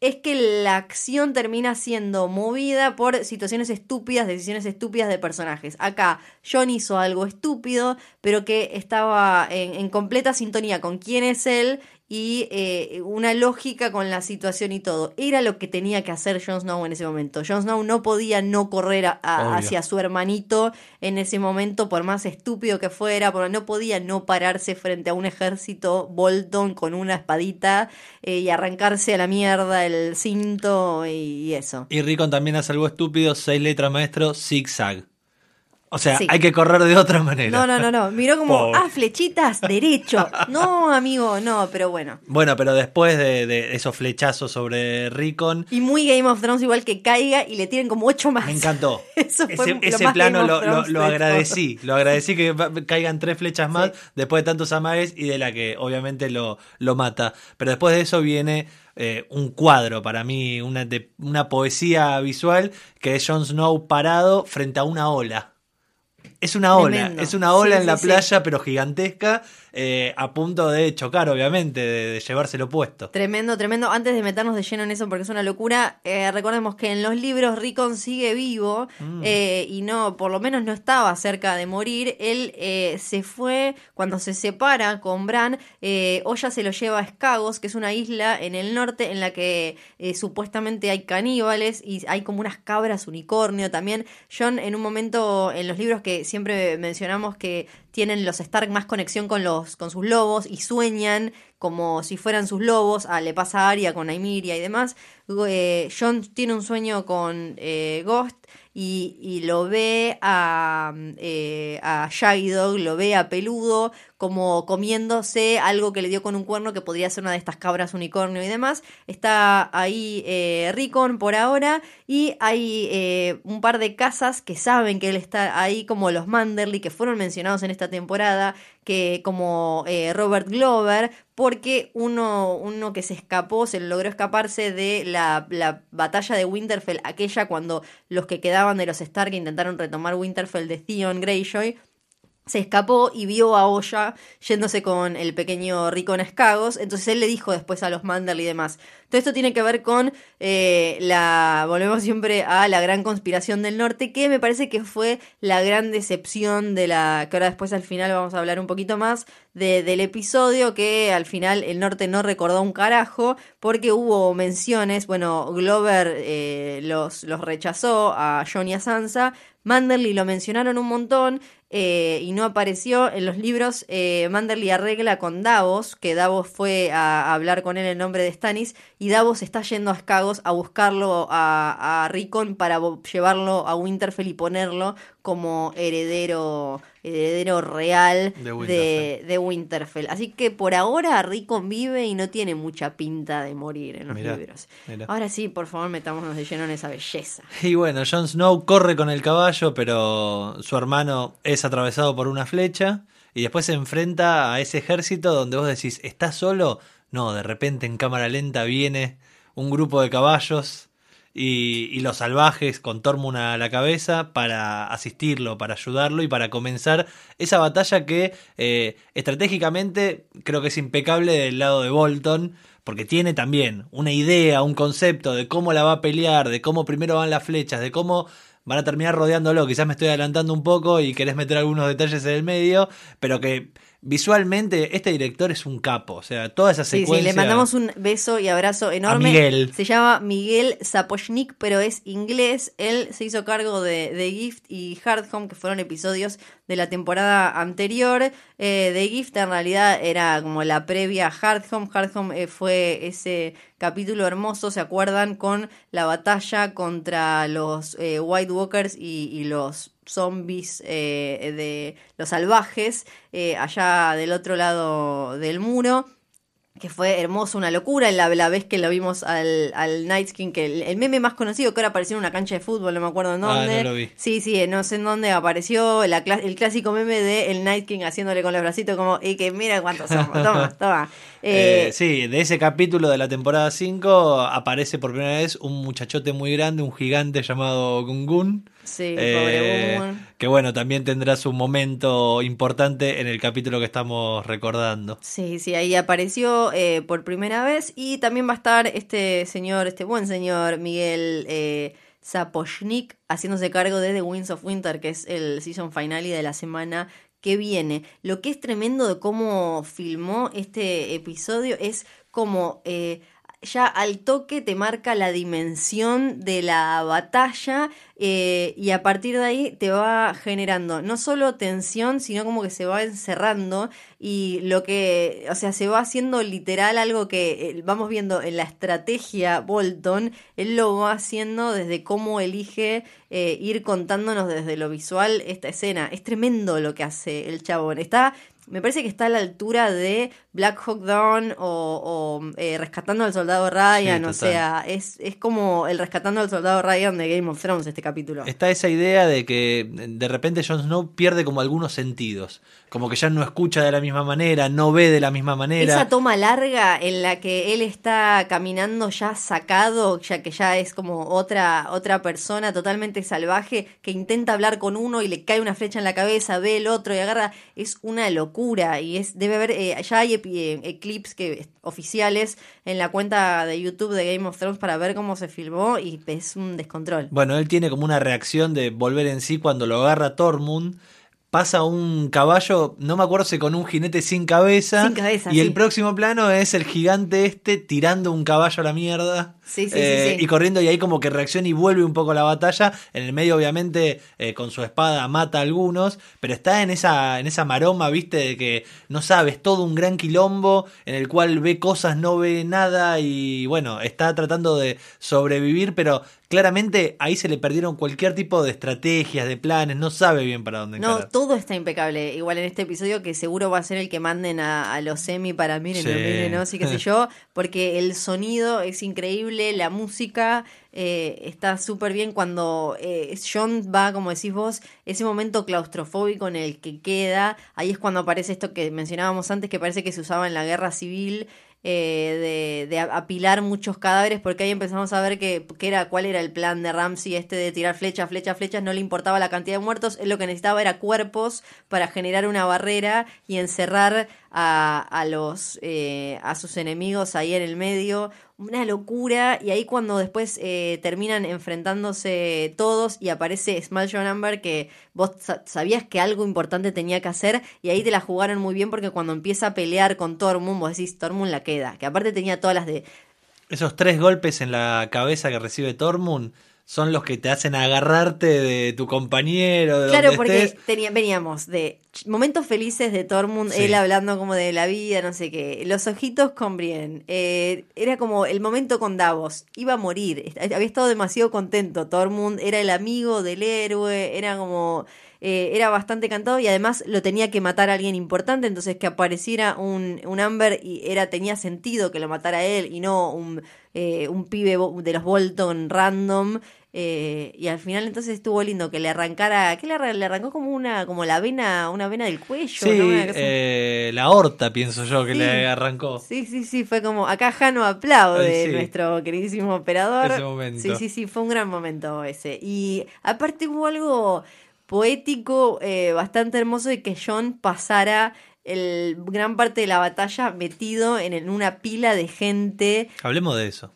es que la acción termina siendo movida por situaciones estúpidas, decisiones estúpidas de personajes. Acá John hizo algo estúpido, pero que estaba en, en completa sintonía con quién es él y eh, una lógica con la situación y todo. Era lo que tenía que hacer Jon Snow en ese momento. Jon Snow no podía no correr a- a- Obvio. hacia su hermanito en ese momento, por más estúpido que fuera, por- no podía no pararse frente a un ejército Bolton con una espadita eh, y arrancarse a la mierda el cinto y, y eso. Y Ricon también hace algo estúpido, seis letras maestro, zigzag. O sea, Sí. hay que correr de otra manera. No, no, no, no. Miró como, Pobre. ah, flechitas, derecho. No, amigo, no, pero bueno. Bueno, pero después de, de esos flechazos sobre Ricon, Y muy Game of Thrones igual que caiga y le tienen como ocho más. me encantó. Eso fue ese lo ese plano lo, lo- agradecí. Lo agradecí que caigan tres flechas más Sí. después de tantos amagues y de la que obviamente lo, lo mata. Pero después de eso viene eh, un cuadro para mí, una, de, una poesía visual que es Jon Snow parado frente a una ola. Es una ola, Tremendo. es una ola Sí, en la sí, sí. playa, pero gigantesca, eh, a punto de chocar, obviamente, de, de llevárselo puesto. Tremendo, tremendo. Antes de meternos de lleno en eso, porque es una locura, eh, recordemos que en los libros Rickon sigue vivo Mm. eh, y no, por lo menos no estaba cerca de morir. Él eh, se fue cuando se separa con Bran. Oya se lo lleva a Escagos, que es una isla en el norte en la que supuestamente hay caníbales y hay como unas cabras unicornio también. John, en un momento en los libros que siempre mencionamos que tienen los Stark más conexión con los con sus lobos y sueñan como si fueran sus lobos. Ah, le pasa a Arya con Nymeria y demás. Eh, John tiene un sueño con eh, Ghost y, lo ve a, eh, a Shaggy Dog, lo ve a Peludo como comiéndose algo que le dio con un cuerno que podría ser una de estas cabras unicornio y demás. Está ahí eh, Rickon por ahora y hay eh, un par de casas que saben que él está ahí como los Manderly que fueron mencionados en esta temporada que como eh, Robert Glover porque uno, uno que se escapó, se logró escaparse de la, la batalla de Winterfell, aquella cuando los que quedaban de los Stark intentaron retomar Winterfell de Theon Greyjoy, se escapó y vio a Olla yéndose con el pequeño Rickon Escagos. Entonces él le dijo después a los Manderly y demás. Todo esto tiene que ver con eh, la. Volvemos siempre a la gran conspiración del norte, que me parece que fue la gran decepción de la. que ahora después al final vamos a hablar un poquito más de- del episodio, que al final el norte no recordó un carajo, porque hubo menciones. Bueno, Glover eh, los, los rechazó a John y a Sansa. Manderly lo mencionaron un montón eh, y no apareció en los libros. Eh, Manderly arregla con Davos, que Davos fue a, a hablar con él en nombre de Stannis, y Davos está yendo a Skagos a buscarlo a, a Rickon para llevarlo a Winterfell y ponerlo como heredero, heredero real De de Winterfell. de Winterfell. Así que por ahora Rickon vive y no tiene mucha pinta de morir en los Mirá, libros. mirá. Ahora sí, por favor, metámonos de lleno en esa belleza. Y bueno, Jon Snow corre con el caballo, pero su hermano es atravesado por una flecha y después se enfrenta a ese ejército donde vos decís, ¿estás solo? No, de repente en cámara lenta viene un grupo de caballos y, y los salvajes con Tormund a la cabeza para asistirlo, para ayudarlo y para comenzar esa batalla que eh, estratégicamente creo que es impecable del lado de Bolton, porque tiene también una idea, un concepto de cómo la va a pelear, de cómo primero van las flechas, de cómo van a terminar rodeándolo. Quizás me estoy adelantando un poco y querés meter algunos detalles en el medio, pero que visualmente este director es un capo. O sea, toda esa Sí, secuencia. sí, le mandamos un beso y abrazo enorme. Miguel. Se llama Miguel Sapochnik, pero es inglés. Él se hizo cargo de, de Gift y Hard Home, que fueron episodios de la temporada anterior. Eh, de Gift en realidad era como la previa a Hard Home. Eh, fue ese capítulo hermoso, ¿se acuerdan? Con la batalla contra los eh, White Walkers y, y los zombies eh, de los salvajes allá del otro lado del muro que fue hermoso, una locura, la, la vez que lo vimos al, al Night King, que el, el meme más conocido que ahora apareció en una cancha de fútbol, no me acuerdo en Ah, dónde. no lo vi. Sí, sí, no sé en dónde apareció la el clásico meme de el Night King haciéndole con los bracitos como, y que mira cuántos somos, toma, toma. Eh, Eh, sí, de ese capítulo de la temporada 5 aparece por primera vez un muchachote muy grande, un gigante llamado Gungun. Sí, Eh, pobre Boom. que bueno, también tendrá su momento importante en el capítulo que estamos recordando. Sí, sí, ahí apareció eh, por primera vez y también va a estar este señor, este buen señor Miguel eh, Sapochnik haciéndose cargo de The Winds of Winter, que es el season finale de la semana que viene. Lo que es tremendo de cómo filmó este episodio es como eh, ya al toque te marca la dimensión de la batalla eh, y a partir de ahí te va generando no solo tensión, sino como que se va encerrando y lo que, o sea, se va haciendo literal algo que eh, vamos viendo en la estrategia Bolton, él lo va haciendo desde cómo elige eh, ir contándonos desde lo visual esta escena. Es tremendo lo que hace el chabón. Está me parece que está a la altura de Black Hawk Down o, o, eh, Rescatando al Soldado Ryan. Sí, o sea, es, es como el Rescatando al Soldado Ryan de Game of Thrones este capítulo. Está esa idea de que de repente Jon Snow pierde como algunos sentidos. Como que ya no escucha de la misma manera, no ve de la misma manera. Esa toma larga en la que él está caminando ya sacado, ya que ya es como otra, otra persona totalmente salvaje que intenta hablar con uno y le cae una flecha en la cabeza, ve el otro y agarra, es una locura y es debe haber eh, ya hay eh, clips que oficiales en la cuenta de YouTube de Game of Thrones para ver cómo se filmó y es un descontrol. Bueno, él tiene como una reacción de volver en sí cuando lo agarra Tormund. Pasa un caballo, no me acuerdo si con un jinete sin cabeza. Sin cabeza, y sí. el próximo plano es el gigante este tirando un caballo a la mierda. Sí, sí, sí, eh. Y corriendo y ahí como que reacciona y vuelve un poco a la batalla. En el medio obviamente eh, con su espada mata a algunos. Pero está en esa, en esa maroma, viste, de que no sabes, todo un gran quilombo en el cual ve cosas, no ve nada. Y bueno, está tratando de sobrevivir, pero claramente ahí se le perdieron cualquier tipo de estrategias, de planes. No sabe bien para dónde No, todo está impecable. Igual en este episodio que seguro va a ser el que manden a, a los semi para miren, Sí. miren, ¿no? Sí, qué sé yo, porque el sonido es increíble, la música eh, está súper bien cuando eh, John va, como decís vos, ese momento claustrofóbico en el que queda, ahí es cuando aparece esto que mencionábamos antes, que parece que se usaba en la guerra civil, eh, de, de apilar muchos cadáveres, porque ahí empezamos a ver que, que era, cuál era el plan de Ramsey, este de tirar flechas, flechas, flechas, no le importaba la cantidad de muertos, él lo que necesitaba era cuerpos para generar una barrera y encerrar a, a los eh, a sus enemigos ahí en el medio. Una locura, y ahí cuando después eh, terminan enfrentándose todos y aparece Small John Amber, que vos sa- sabías que algo importante tenía que hacer, y ahí te la jugaron muy bien porque cuando empieza a pelear con Tormund, vos decís, Tormund la queda, que aparte tenía todas las de Esos tres golpes en la cabeza que recibe Tormund son los que te hacen agarrarte de tu compañero, de Claro, donde porque estés. tenía, veníamos de momentos felices de Tormund, Sí. él hablando como de la vida, no sé qué, los ojitos con Brienne, eh, era como el momento con Davos, iba a morir, había estado demasiado contento, Tormund era el amigo del héroe, era como... eh, era bastante cantado y además lo tenía que matar a alguien importante, entonces que apareciera un, un Amber y era tenía sentido que lo matara él y no un, eh, un pibe de los Bolton random. Eh, y al final entonces estuvo lindo que le arrancara, que le, arran- le arrancó como una, como la vena, una vena del cuello, Sí, ¿no? Eh, la horta pienso yo que Sí. le arrancó. Sí, sí, sí, fue como, acá Jano aplaude, Ay, sí. nuestro queridísimo operador. Ese momento. Sí, sí, sí, fue un gran momento ese. Y aparte hubo algo poético eh, bastante hermoso de que John pasara el gran parte de la batalla metido en, en una pila de gente. Hablemos de eso.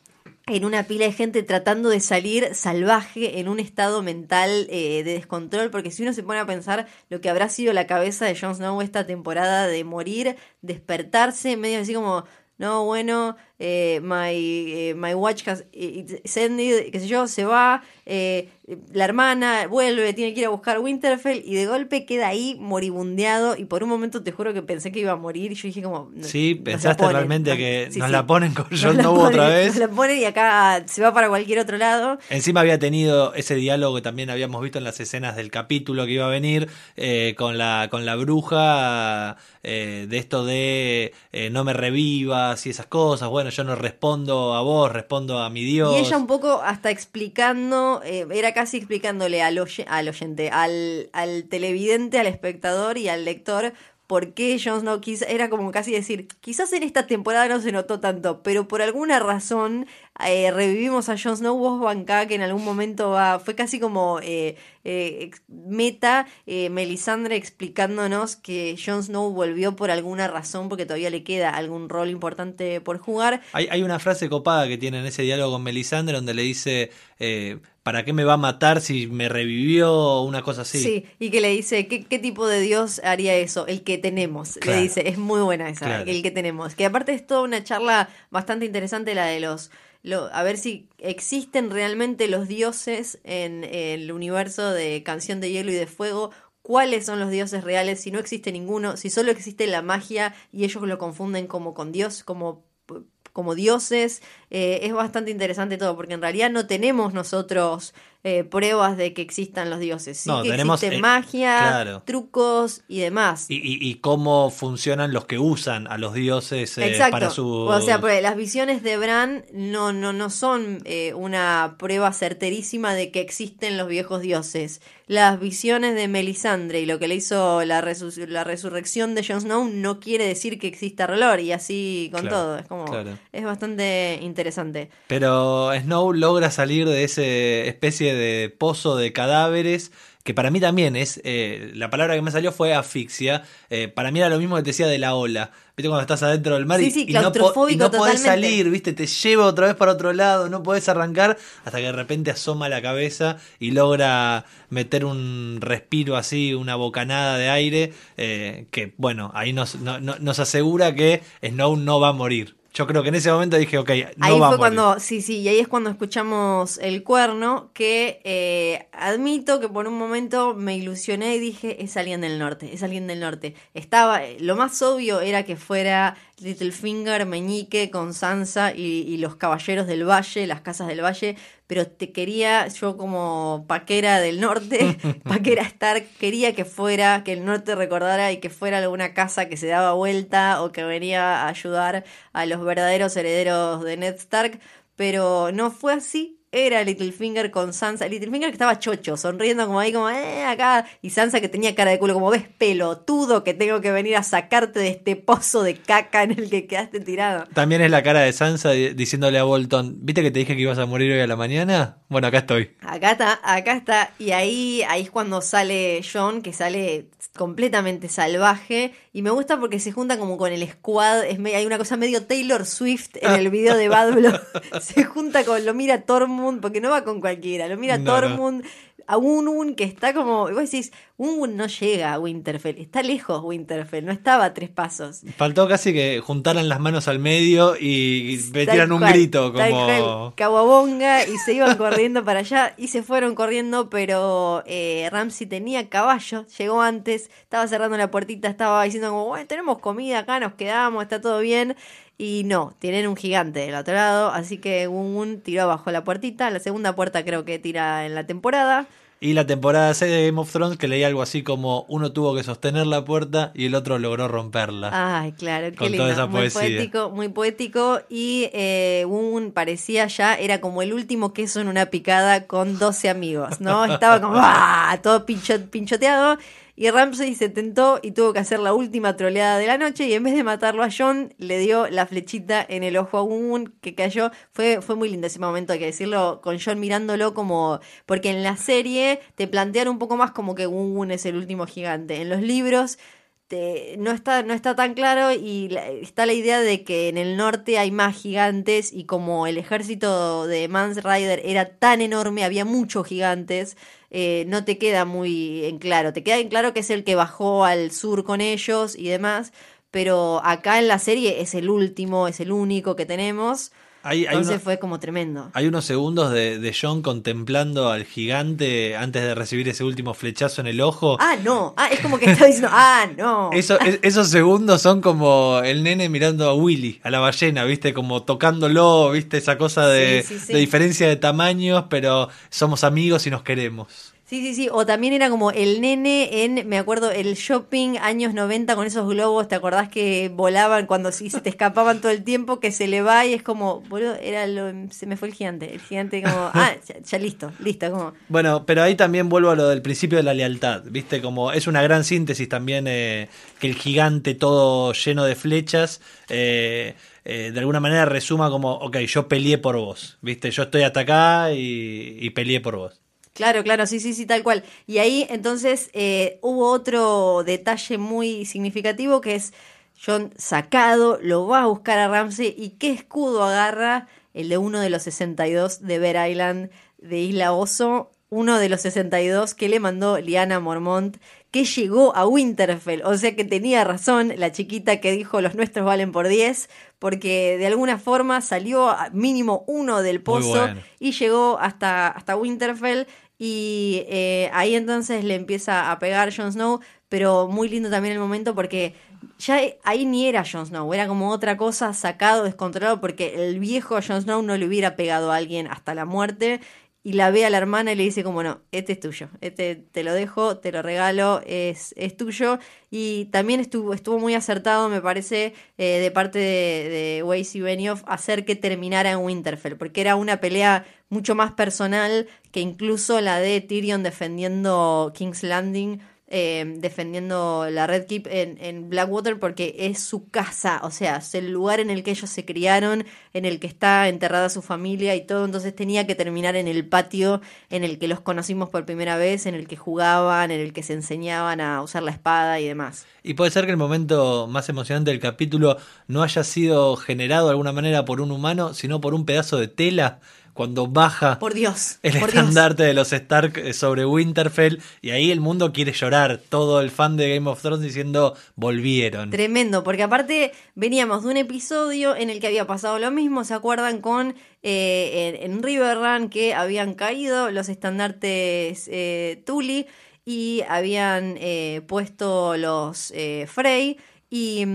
En una pila de gente tratando de salir salvaje en un estado mental eh, de descontrol, porque si uno se pone a pensar lo que habrá sido la cabeza de Jon Snow esta temporada de morir, despertarse, medio así como, no, bueno, eh, my, eh, my watch has ended, qué sé yo, se va, eh, la hermana vuelve, tiene que ir a buscar Winterfell y de golpe queda ahí moribundeado y por un momento te juro que pensé que iba a morir y yo dije como... Sí, pensaste realmente que sí, nos sí. la ponen con Snow ponen, otra vez. Nos la ponen y acá se va para cualquier otro lado. Encima había tenido ese diálogo que también habíamos visto en las escenas del capítulo que iba a venir eh, con la con la bruja eh, de esto de no me revivas y esas cosas. Bueno, yo no respondo a vos, respondo a mi Dios. Y ella un poco hasta explicando, eh, era casi explicándole al, oye- al oyente, al, televidente, al espectador y al lector por qué Jon Snow quizá, era como casi decir, quizás en esta temporada no se notó tanto, pero por alguna razón eh, revivimos a Jon Snow, vos bancá que en algún momento va, fue casi como eh, meta Melisandre explicándonos que Jon Snow volvió por alguna razón, porque todavía le queda algún rol importante por jugar. Hay, hay una frase copada que tiene en ese diálogo con Melisandre donde le dice, ¿para qué me va a matar si me revivió? Una cosa así. Sí, y que le dice, ¿qué, qué tipo de Dios haría eso? El que tenemos. Claro. Le dice, es muy buena esa, Claro. el que tenemos. Que aparte es toda una charla bastante interesante la de los... lo- a ver si existen realmente los dioses en el universo de Canción de Hielo y de Fuego. ¿Cuáles son los dioses reales? Si no existe ninguno, si solo existe la magia y ellos lo confunden como con Dios, como como dioses, eh, es bastante interesante todo, porque en realidad no tenemos nosotros eh, pruebas de que existan los dioses. Sí No, que tenemos, existe eh, magia, claro. trucos y demás. Y, y- y cómo funcionan los que usan a los dioses Exacto. para su... O sea, porque las visiones de Bran no, no, no son una prueba certerísima de que existen los viejos dioses. Las visiones de Melisandre y lo que le hizo la, resu- la resurrección de Jon Snow no quiere decir que exista Relor y así con Claro, todo. Es como claro. es bastante interesante. Pero Snow logra salir de ese especie de pozo de cadáveres, que para mí también es, eh, la palabra que me salió fue asfixia, Eh, para mí era lo mismo que te decía de la ola, viste cuando estás adentro del mar Sí, y, sí, y no, y no podés salir, viste, te lleva otra vez para otro lado, no podés arrancar hasta que de repente asoma la cabeza y logra meter un respiro así, una bocanada de aire, eh, que bueno, ahí nos, no- no- nos asegura que Snow no va a morir. Yo creo que en ese momento dije, ok, no ahí va a fue morir. cuando, sí, sí, y ahí es cuando escuchamos el cuerno, que eh, admito que por un momento me ilusioné y dije, es alguien del norte, es alguien del norte. Estaba, lo más obvio era que fuera Littlefinger, Meñique, con Sansa y, y los caballeros del valle, las casas del valle, pero te quería, yo como paquera del norte, paquera Stark, quería que fuera, que el norte recordara y que fuera alguna casa que se daba vuelta o que venía a ayudar a los verdaderos herederos de Ned Stark, pero no fue así. Era Littlefinger con Sansa. Littlefinger que estaba chocho, sonriendo como ahí, como, eh, acá. Y Sansa que tenía cara de culo, como, ves, pelotudo, que tengo que venir a sacarte de este pozo de caca en el que quedaste tirado. También es la cara de Sansa di- diciéndole a Bolton, ¿viste que te dije que ibas a morir hoy a la mañana? Bueno, acá estoy. Acá está, acá está. Y ahí, ahí es cuando sale John, que sale completamente salvaje. Y me gusta porque se junta como con el squad. Es hay una cosa medio Taylor Swift en el video de Bad Blood. se junta con, lo mira Tormund, porque no va con cualquiera. Lo mira No, Tormund, a Unun, que está como. Y vos decís, Unun no llega a Winterfell. Está lejos Winterfell, no estaba a tres pasos. Faltó casi que juntaran las manos al medio y metieran un cual, grito como... Caguabonga y se iban corriendo para allá y se fueron corriendo, pero eh, Ramsey tenía caballo, llegó antes, estaba cerrando la puertita, estaba diciendo como, bueno, tenemos comida acá, nos quedamos, está todo bien. Y no, tienen un gigante del otro lado, así que un tiró abajo la puertita, la segunda puerta creo que tira en la temporada. Y la temporada 6 de Game of Thrones que leí algo así como uno tuvo que sostener la puerta y el otro logró romperla. Ay, claro, qué Con lindo. toda esa muy poesía. poético, muy poético. Y eh, un parecía ya, era como el último queso en una picada con 12 amigos, ¿no? Estaba como ¡ah! todo pincho- pinchoteado. Y Ramsey se tentó y tuvo que hacer la última troleada de la noche. Y en vez de matarlo a John, le dio la flechita en el ojo a un que cayó. Fue, fue muy lindo ese momento, hay que decirlo, con John mirándolo como. Porque en la serie te plantearon un poco más como que un es el último gigante. En los libros te- no, está, no está tan claro y está la idea de que en el norte hay más gigantes y como el ejército de Mans Rider era tan enorme, había muchos gigantes, eh, no te queda muy en claro. Te queda en claro que es el que bajó al sur con ellos y demás, pero acá en la serie es el último, es el único que tenemos. Hay, hay, Entonces uno- fue como tremendo. hay unos segundos de, de John contemplando al gigante antes de recibir ese último flechazo en el ojo. Ah, no. Ah, es como que está diciendo, ah, no. Eso- es- esos segundos son como el nene mirando a Willy, a la ballena, ¿viste? Como tocándolo, ¿viste? Esa cosa de, Sí, sí, sí. de diferencia de tamaños, pero somos amigos y nos queremos. Sí, sí, sí. O también era como el nene en, me acuerdo, el shopping años 90 con esos globos, ¿te acordás que volaban cuando sí se te escapaban todo el tiempo? Que se le va y es como, boludo, era lo, se me fue el gigante. El gigante como, ah, ya, ya listo, listo, como... Bueno, pero ahí también vuelvo a lo del principio de la lealtad, ¿viste? Como es una gran síntesis también eh, que el gigante todo lleno de flechas, eh, eh, de alguna manera resuma como, ok, yo peleé por vos, ¿viste? Yo estoy hasta acá y, y peleé por vos. Claro, claro, sí, sí, sí, tal cual. Y ahí entonces eh, hubo otro detalle muy significativo que es John sacado, lo va a buscar a Ramsey y qué escudo agarra el de uno de los 62 de Bear Island de Isla Oso, uno de los 62 que le mandó Liana Mormont, que llegó a Winterfell. O sea que tenía razón la chiquita que dijo los nuestros valen por 10, porque de alguna forma salió mínimo uno del pozo bueno. y llegó hasta, hasta Winterfell y eh, ahí entonces le empieza a pegar Jon Snow, pero muy lindo también el momento porque ya ahí ni era Jon Snow, era como otra cosa sacado, descontrolado, porque el viejo Jon Snow no le hubiera pegado a alguien hasta la muerte y la ve a la hermana y le dice como no, este es tuyo, este te lo dejo, te lo regalo, es, es tuyo y también estuvo, estuvo muy acertado me parece eh, de parte de, de Weiss y Benioff hacer que terminara en Winterfell, porque era una pelea mucho más personal que incluso la de Tyrion defendiendo King's Landing eh, defendiendo la Red Keep en, en Blackwater porque es su casa, o sea, es el lugar en el que ellos se criaron, en el que está enterrada su familia y todo, entonces tenía que terminar en el patio en el que los conocimos por primera vez, en el que jugaban, en el que se enseñaban a usar la espada y demás. Y puede ser que el momento más emocionante del capítulo no haya sido generado de alguna manera por un humano, sino por un pedazo de tela cuando baja Por Dios, el por Dios. estandarte de los Stark eh, sobre Winterfell y ahí el mundo quiere llorar, todo el fan de Game of Thrones diciendo volvieron. Tremendo, porque aparte veníamos de un episodio en el que había pasado lo mismo, ¿se acuerdan? Con eh, en, en Riverrun que habían caído los estandartes eh, Tully y habían eh, puesto los eh, Frey y...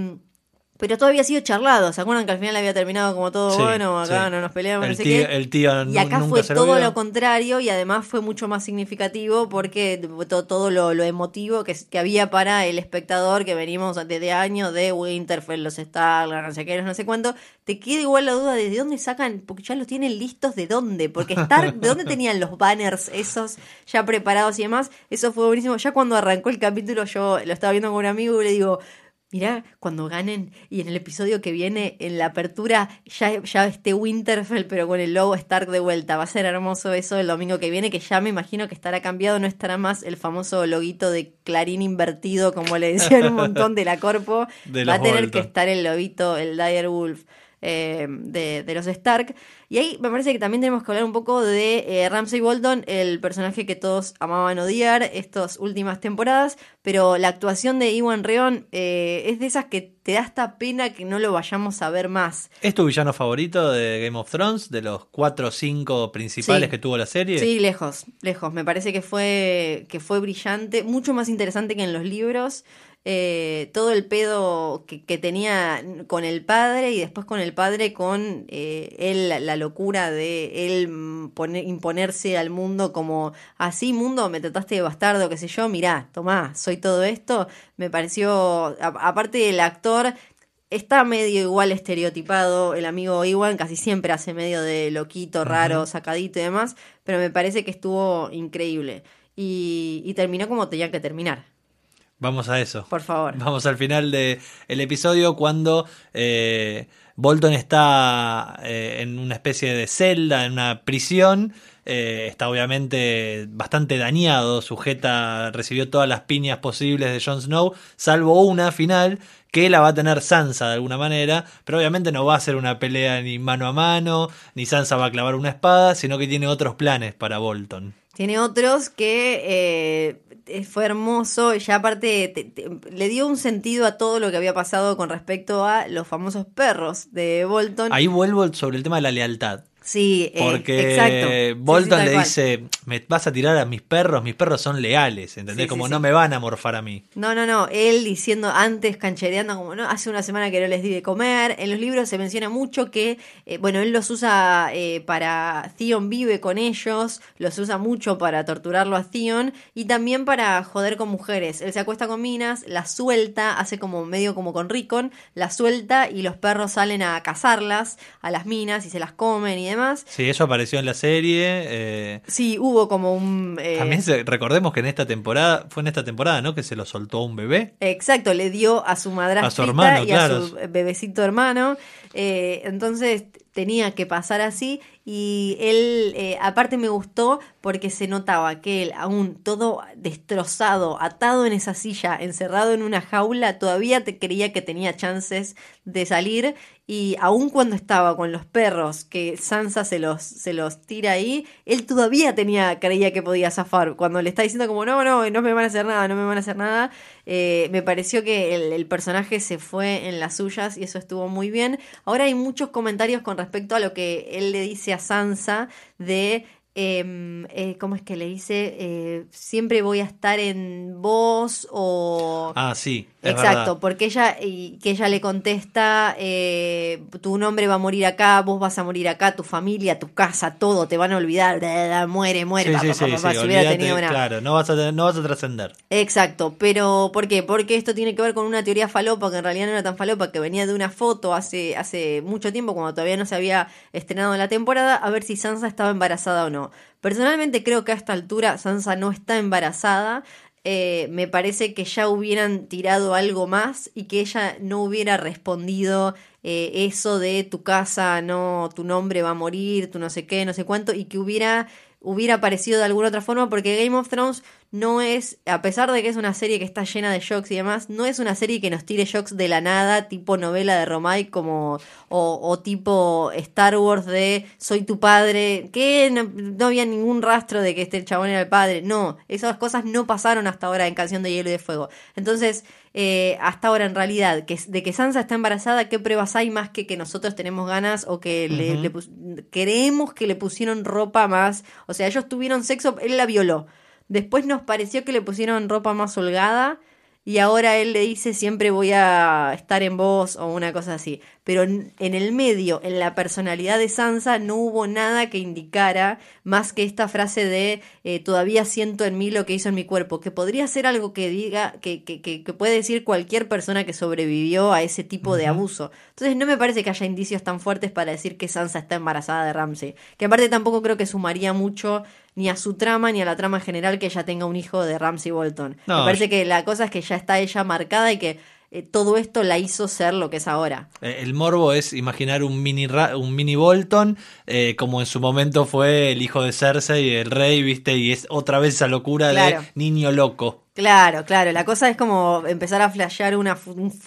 Pero todo había sido charlado, ¿se acuerdan que al final había terminado como todo Sí, bueno, acá sí. no nos peleamos, el no sé tío, qué? el tío Y acá nunca fue todo lo contrario y además fue mucho más significativo porque to- todo lo, lo emotivo que, que había para el espectador que venimos desde años de Winterfell, los Stark, no sé qué, no sé cuánto. Te queda igual la duda de de dónde sacan, porque ya los tienen listos de dónde, porque Stark, ¿de dónde tenían los banners esos ya preparados y demás? Eso fue buenísimo. Ya cuando arrancó el capítulo yo lo estaba viendo con un amigo y le digo... Mirá, cuando ganen y en el episodio que viene, en la apertura, ya, ya esté Winterfell, pero con el logo Stark de vuelta. Va a ser hermoso eso el domingo que viene, que ya me imagino que estará cambiado, no estará más el famoso loguito de Clarín invertido, como le decían un montón de la corpo. De Va a tener que estar el lobito, el Dire Wolf. Eh, de, de los Stark. Y ahí me parece que también tenemos que hablar un poco de eh, Ramsay Bolton, el personaje que todos amaban odiar estas últimas temporadas, pero la actuación de Iwan Reon eh, es de esas que te da esta pena que no lo vayamos a ver más. ¿Es tu villano favorito de Game of Thrones? ¿De los cuatro o cinco principales Sí. que tuvo la serie? Sí, lejos, lejos. Me parece que fue, que fue brillante, mucho más interesante que en los libros. Eh, todo el pedo que, que tenía con el padre y después con el padre con eh, él, la, locura de él pone- imponerse al mundo como así mundo, me trataste de bastardo, qué sé yo, mirá, tomá, soy todo esto. Me pareció, a- aparte el actor Está medio igual estereotipado el amigo Iwan, casi siempre hace medio de loquito, raro, sacadito y demás, pero me parece que estuvo increíble. Y, y terminó como tenía que terminar. Vamos a eso. Por favor. Vamos al final del el episodio cuando eh, Bolton está eh, en una especie de celda, en una prisión. eh, está obviamente bastante dañado, sujeta, recibió todas las piñas posibles de Jon Snow, salvo una final que la va a tener Sansa de alguna manera, pero obviamente no va a ser una pelea ni mano a mano, ni Sansa va a clavar una espada, sino que tiene otros planes para Bolton. Tiene otros que fue hermoso, ya aparte te- te- le dio un sentido a todo lo que había pasado con respecto a los famosos perros de Bolton. Ahí vuelvo sobre el tema de la lealtad. Sí, eh, Porque exacto. Sí, sí, Bolton le cual. dice, me vas a tirar a mis perros, mis perros son leales, ¿entendés? Sí, como no me van a morfar a mí. No, no, no. Él diciendo antes, canchereando, como no, hace una semana que no les di de comer. En los libros se menciona mucho que, eh, bueno, él los usa eh, para. Theon vive con ellos, los usa mucho para torturarlo a Theon y también para joder con mujeres. Él se acuesta con minas, las suelta, hace como medio como con Rickon, las suelta y los perros salen a cazarlas a las minas y se las comen y demás. Sí, eso apareció en la serie. eh, Sí, hubo como un. eh, También se- recordemos que en esta temporada, fue en esta temporada, ¿no? Que se lo soltó un bebé. Exacto, le dio a su madrastra A su hermano, y claro. a su bebecito hermano. Eh, entonces tenía que pasar así. Y él, eh, aparte me gustó porque se notaba que él, aún todo destrozado, atado en esa silla, encerrado en una jaula, todavía te creía que tenía chances de salir. Y aún cuando estaba con los perros, que Sansa se los, se los tira ahí, él todavía tenía, creía que podía zafar. Cuando le está diciendo como, no, no, no me van a hacer nada, no me van a hacer nada, eh, me pareció que el, el personaje se fue en las suyas y eso estuvo muy bien. Ahora hay muchos comentarios con respecto a lo que él le dice a Sansa de... em, eh, ¿Cómo es que le dice? Eh, siempre voy a estar en vos o... Ah, sí. Exacto, verdad. porque ella y que ella le contesta, eh, tu nombre va a morir acá, vos vas a morir acá, tu familia, tu casa, todo, te van a olvidar, bla, bla, bla, muere, muere, Sí, pa, sí, pa, sí, si hubiera tenido una... Claro, no vas a, no vas a trascender. Exacto, pero ¿por qué? Porque esto tiene que ver con una teoría falopa que en realidad no era tan falopa, que venía de una foto hace, hace mucho tiempo, cuando todavía no se había estrenado la temporada, a ver si Sansa estaba embarazada o no. Personalmente creo que a esta altura Sansa no está embarazada. Eh, me parece que ya hubieran tirado algo más y que ella no hubiera respondido eh, eso de tu casa, no, tu nombre va a morir, tu no sé qué, no sé cuánto, y que hubiera hubiera aparecido de alguna otra forma, porque Game of Thrones no es, a pesar de que es una serie que está llena de shocks y demás, no es una serie que nos tire shocks de la nada, tipo novela de Romay, como, o, o tipo Star Wars de soy tu padre, que no, no había ningún rastro de que este chabón era el padre. No, esas cosas no pasaron hasta ahora en Canción de Hielo y de Fuego. Entonces, eh, hasta ahora en realidad, que, de que Sansa está embarazada, ¿qué pruebas hay más que que nosotros tenemos ganas o que le, que le pusieron ropa más? O sea, ellos tuvieron sexo, él la violó. Después nos pareció que le pusieron ropa más holgada y ahora él le dice siempre voy a estar en vos o una cosa así. Pero en el medio, en la personalidad de Sansa, no hubo nada que indicara más que esta frase de eh, todavía siento en mí lo que hizo en mi cuerpo, que podría ser algo que diga, que, que, que, que puede decir cualquier persona que sobrevivió a ese tipo de abuso. Entonces no me parece que haya indicios tan fuertes para decir que Sansa está embarazada de Ramsey. Que aparte tampoco creo que sumaría mucho ni a su trama ni a la trama general que ella tenga un hijo de Ramsey Bolton. No, me parece que la cosa es que ya está ella marcada y que eh, todo esto la hizo ser lo que es ahora. Eh, El morbo es imaginar un mini, Ra- un mini Bolton, eh, como en su momento fue el hijo de Cersei, el rey, ¿viste? Y es otra vez esa locura Claro. de niño loco. Claro, claro. La cosa es como empezar a flashear una,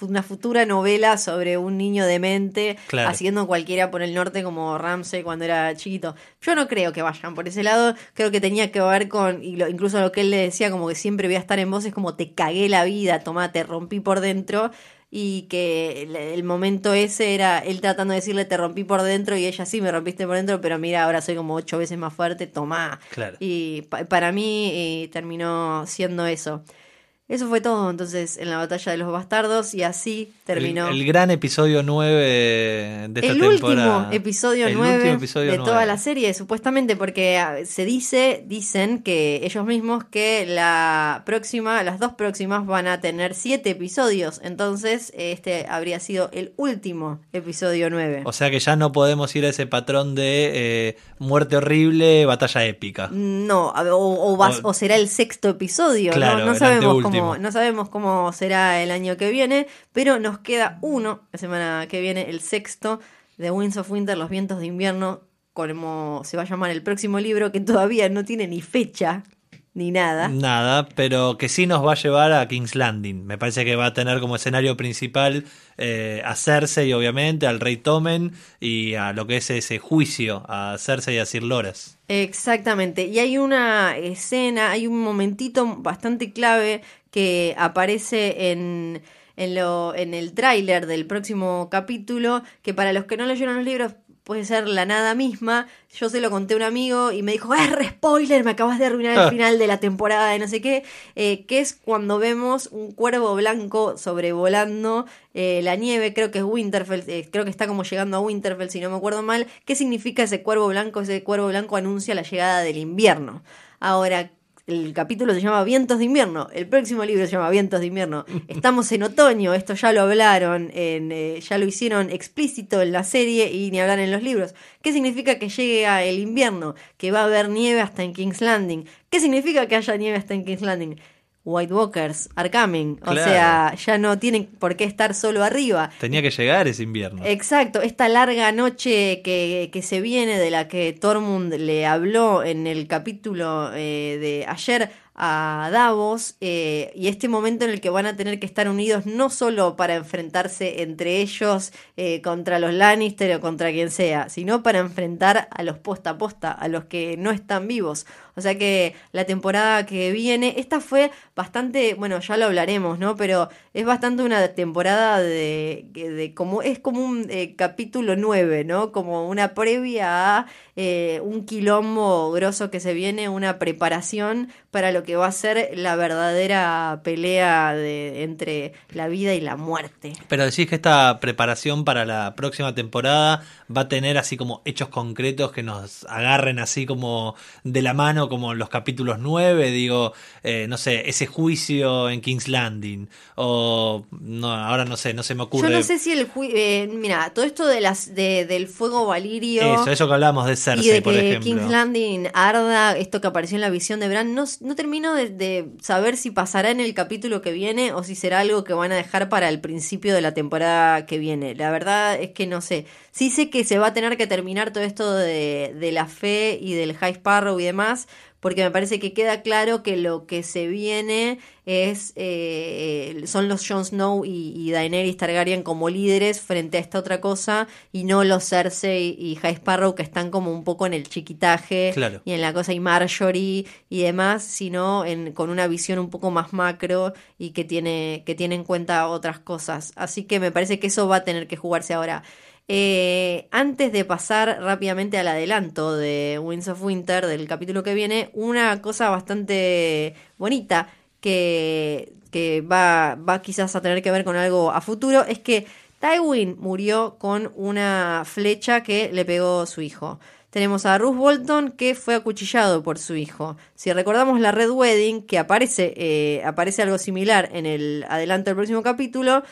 una futura novela sobre un niño demente Claro. haciendo cualquiera por el norte como Ramsey cuando era chiquito. Yo no creo que vayan por ese lado. Creo que tenía que ver con, y lo- incluso lo que él le decía, como que siempre voy a estar en vos, es como te cagué la vida, tomá, te rompí por dentro. Y que el, el momento ese era él tratando de decirle te rompí por dentro y ella sí me rompiste por dentro, pero mira, ahora soy como ocho veces más fuerte, tomá. Claro. Y pa- para mí eh, terminó siendo eso. Eso fue todo entonces en la batalla de los bastardos y así terminó El, el gran episodio 9 de esta el temporada. último episodio El 9 último episodio de toda la serie, supuestamente, porque ah, se dice, dicen que ellos mismos que la próxima, las dos próximas van a tener siete episodios, entonces este habría sido el último episodio 9. O sea que ya no podemos ir a ese patrón de eh, muerte horrible, batalla épica. No, o, o vas- O- o será el sexto episodio, Claro, no, no sabemos anteúltimo. No sabemos cómo será el año que viene, pero nos queda uno la semana que viene, el sexto de Winds of Winter, Los Vientos de Invierno, como se va a llamar el próximo libro, que todavía no tiene ni fecha ni nada. Nada, pero que sí nos va a llevar a King's Landing. Me parece que va a tener como escenario principal eh, a Cersei, obviamente, al rey Tommen y a lo que es ese juicio a Cersei y a Sir Loras. Exactamente. Y hay una escena, hay un momentito bastante clave que aparece en, en, lo, en el tráiler del próximo capítulo, que para los que no leyeron los libros puede ser la nada misma. Yo se lo conté a un amigo y me dijo, ¡eh, re spoiler! Me acabas de arruinar el final de la temporada de no sé qué. Eh, que es cuando vemos un cuervo blanco sobrevolando eh, la nieve, creo que es Winterfell, eh, creo que está como llegando a Winterfell, si no me acuerdo mal. ¿Qué significa ese cuervo blanco? Ese cuervo blanco anuncia la llegada del invierno. Ahora, el capítulo se llama Vientos de invierno, el próximo libro se llama Vientos de invierno. Estamos en otoño, esto ya lo hablaron, en, eh, ya lo hicieron explícito en la serie y ni hablar en los libros. ¿Qué significa que llegue el invierno? Que va a haber nieve hasta en King's Landing. ¿Qué significa que haya nieve hasta en King's Landing? White Walkers are coming. O Claro. sea, ya no tienen por qué estar solo arriba. Tenía que llegar ese invierno. Exacto, esta larga noche que, que se viene de la que Tormund le habló en el capítulo eh, de ayer a Davos eh, y este momento en el que van a tener que estar unidos no solo para enfrentarse entre ellos eh, contra los Lannister o contra quien sea, sino para enfrentar a los posta a posta, a los que no están vivos. O sea que la temporada que viene, esta fue bastante, bueno, ya lo hablaremos, ¿no? Pero es bastante una temporada de, de como, es como un eh, capítulo 9, ¿no? Como una previa a un quilombo grosso que se viene, una preparación para lo que va a ser la verdadera pelea de, entre la vida y la muerte. Pero decís que esta preparación para la próxima temporada va a tener así como hechos concretos que nos agarren así como de la mano, como los capítulos 9, digo, eh, no sé, ese juicio en King's Landing, o no, ahora no sé, no se me ocurre. Yo no sé si el ju- eh, mira, todo esto de las de, del fuego valirio Eso, eso que hablábamos de y Cersei, de por que ejemplo. King's Landing arda, esto que apareció en la visión de Bran, no, no de saber si pasará en el capítulo que viene o si será algo que van a dejar para el principio de la temporada que viene. La verdad es que no sé. Sí sé que se va a tener que terminar todo esto de, de la fe y del High Sparrow y demás, porque me parece que queda claro que lo que se viene es eh, son los Jon Snow y, y Daenerys Targaryen como líderes frente a esta otra cosa y no los Cersei y High Sparrow que están como un poco en el chiquitaje Claro. y en la cosa y Marjorie y demás, sino en, con una visión un poco más macro y que tiene, que tiene en cuenta otras cosas. Así que me parece que eso va a tener que jugarse ahora. Eh, antes de pasar rápidamente al adelanto de Winds of Winter, del capítulo que viene, una cosa bastante bonita que, va, va quizás a tener que ver con algo a futuro es que Tywin murió con una flecha que le pegó su hijo. Tenemos a Ruth Bolton que fue acuchillado por su hijo. Si recordamos la Red Wedding, que aparece, eh, aparece algo similar en el adelanto del próximo capítulo,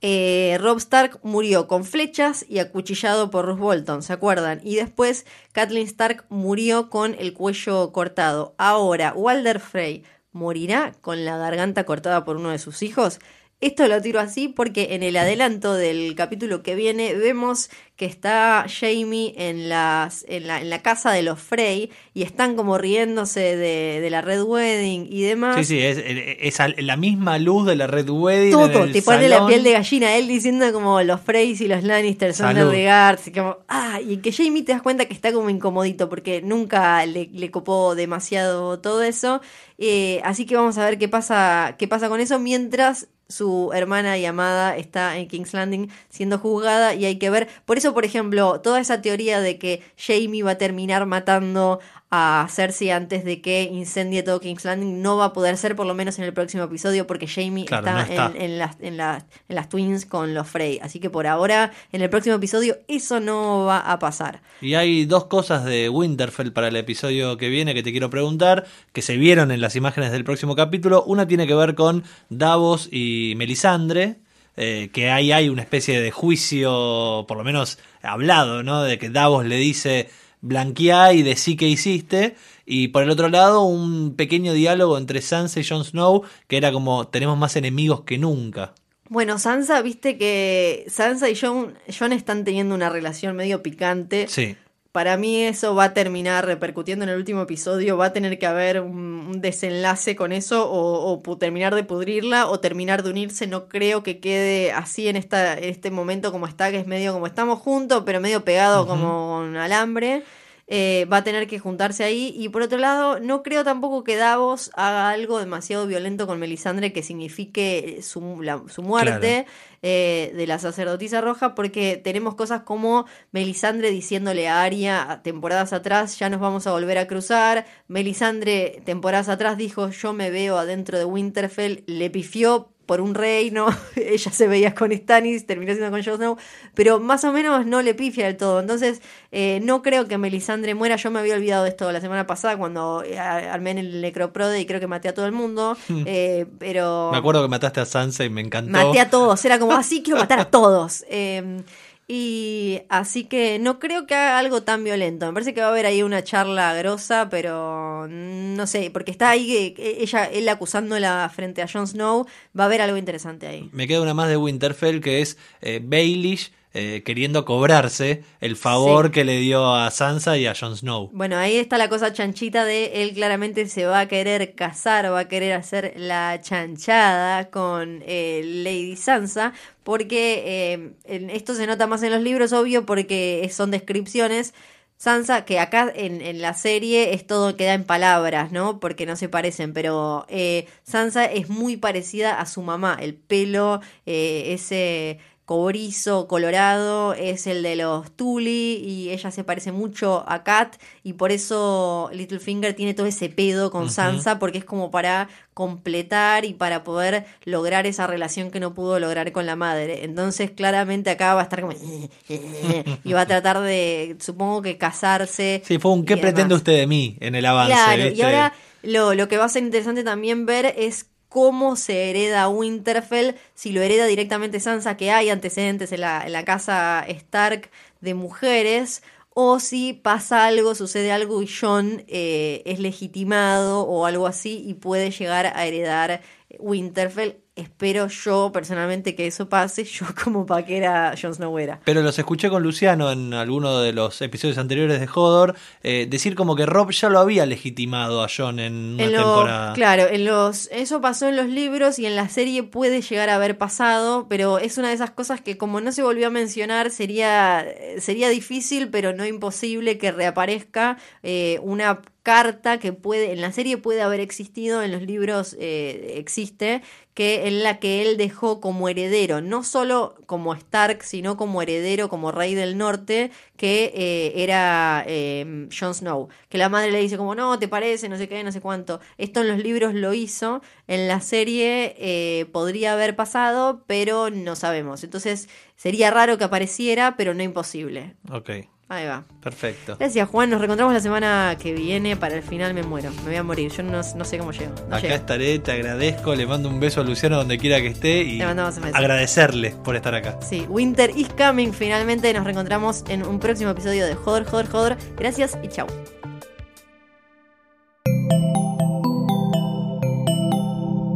eh, Rob Stark murió con flechas y acuchillado por Ruth Bolton, ¿se acuerdan? Y después Kathleen Stark murió con el cuello cortado. Ahora, Walder Frey morirá con la garganta cortada por uno de sus hijos. Esto lo tiro así porque en el adelanto del capítulo que viene vemos que está Jamie en, las, en, la, en la casa de los Frey y están como riéndose de, de la Red Wedding y demás. Sí, sí, es, es la misma luz de la Red Wedding. Todo, te pone la piel de gallina. Él diciendo como los Freys y los Lannister son de Regards. Y como, ah, y que Jamie te das cuenta que está como incomodito porque nunca le, le copó demasiado todo eso. Eh, así que vamos a ver qué pasa, qué pasa con eso mientras su hermana y amada está en King's Landing siendo juzgada y hay que ver. Por eso, por ejemplo, toda esa teoría de que Jamie va a terminar matando a Cersei antes de que incendie todo King's Landing no va a poder ser por lo menos en el próximo episodio porque Jamie Claro, está, no está. En, en las, en, las, en las Twins con los Frey. Así que por ahora, en el próximo episodio, eso no va a pasar. Y hay dos cosas de Winterfell para el episodio que viene que te quiero preguntar, que se vieron en las imágenes del próximo capítulo. Una tiene que ver con Davos y Melisandre, eh, que ahí hay una especie de juicio, por lo menos hablado, ¿no? De que Davos le dice, blanqueá y decí que hiciste. Y por el otro lado, un pequeño diálogo entre Sansa y Jon Snow, que era como, tenemos más enemigos que nunca. Bueno, Sansa, viste que Sansa y Jon, Jon están teniendo una relación medio picante. Sí. Para mí eso va a terminar repercutiendo en el último episodio, va a tener que haber un, un desenlace con eso o, o terminar de pudrirla o terminar de unirse. No creo que quede así en, esta, en este momento como está, que es medio como estamos juntos, pero medio pegado como con alambre. Eh, va a tener que juntarse ahí. Y por otro lado, no creo tampoco que Davos haga algo demasiado violento con Melisandre que signifique su, la- su muerte eh, de la sacerdotisa roja, porque tenemos cosas como Melisandre diciéndole a Arya temporadas atrás, ya nos vamos a volver a cruzar. Melisandre temporadas atrás dijo, yo me veo adentro de Winterfell, le pifió por un reino, ella se veía con Stannis, terminó siendo con Jon Snow, pero más o menos no le pifia del todo. Entonces, eh, no creo que Melisandre muera. Yo me había olvidado de esto la semana pasada cuando eh, armé en el Necroprode y creo que maté a todo el mundo. eh, pero Me acuerdo que mataste a Sansa y me encantó. maté a todos. Era como así, quiero matar a todos. Eh, y así que no creo que haga algo tan violento. Me parece que va a haber ahí una charla grosa, pero no sé, porque está ahí eh, ella, él acusándola frente a Jon Snow. Va a haber algo interesante ahí. Me queda una más de Winterfell que es eh, Baelish eh, queriendo cobrarse el favor Sí. que le dio a Sansa y a Jon Snow. Bueno, ahí está la cosa chanchita de él claramente se va a querer casar, va a querer hacer la chanchada con eh, Lady Sansa, porque eh, en- esto se nota más en los libros, obvio, porque son descripciones. Sansa, que acá en, en la serie es todo queda en palabras, ¿no? Porque no se parecen, pero eh, Sansa es muy parecida a su mamá. El pelo, eh, ese cobrizo colorado es el de los Tully y ella se parece mucho a Kat y por eso Littlefinger tiene todo ese pedo con. Sansa porque es como para completar y para poder lograr esa relación que no pudo lograr con la madre. Entonces claramente acá va a estar como y va a tratar de supongo que casarse. Sí, fue un ¿qué pretende usted de mí en el avance? Claro, y ahora lo, lo que va a ser interesante también ver es cómo se hereda Winterfell, si lo hereda directamente Sansa, que hay antecedentes en la, casa Stark de mujeres, o si pasa algo, sucede algo y Jon eh, es legitimado o algo así y puede llegar a heredar Winterfell. Espero yo personalmente que eso pase, yo como paquera Jon Snow era. Pero los escuché con Luciano en alguno de los episodios anteriores de Hodor eh, decir como que Rob ya lo había legitimado a John en una En temporada. Claro, en los, eso pasó en los libros y en la serie puede llegar a haber pasado, pero es una de esas cosas que como no se volvió a mencionar sería, sería difícil, pero no imposible que reaparezca eh, una carta que puede, en la serie puede haber existido, en los libros eh, existe, que en la que él dejó como heredero, no solo como Stark, sino como heredero, como rey del norte, que eh, era eh, Jon Snow. Que la madre le dice como, no, te parece, no sé qué, no sé cuánto. Esto en los libros lo hizo, en la serie eh, podría haber pasado, pero no sabemos. Entonces sería raro que apareciera, pero no imposible. Ok, Ahí va. perfecto. Gracias Juan, nos reencontramos la semana que viene, para el final me muero, me voy a morir, yo no, no sé cómo llego. No Acá llego. estaré, te agradezco, le mando un beso a Luciano donde quiera que esté y Le mandamos un beso. agradecerle por estar acá. Sí, Winter is coming. Finalmente nos reencontramos en un próximo episodio de Joder, Joder, Joder. Gracias y chao.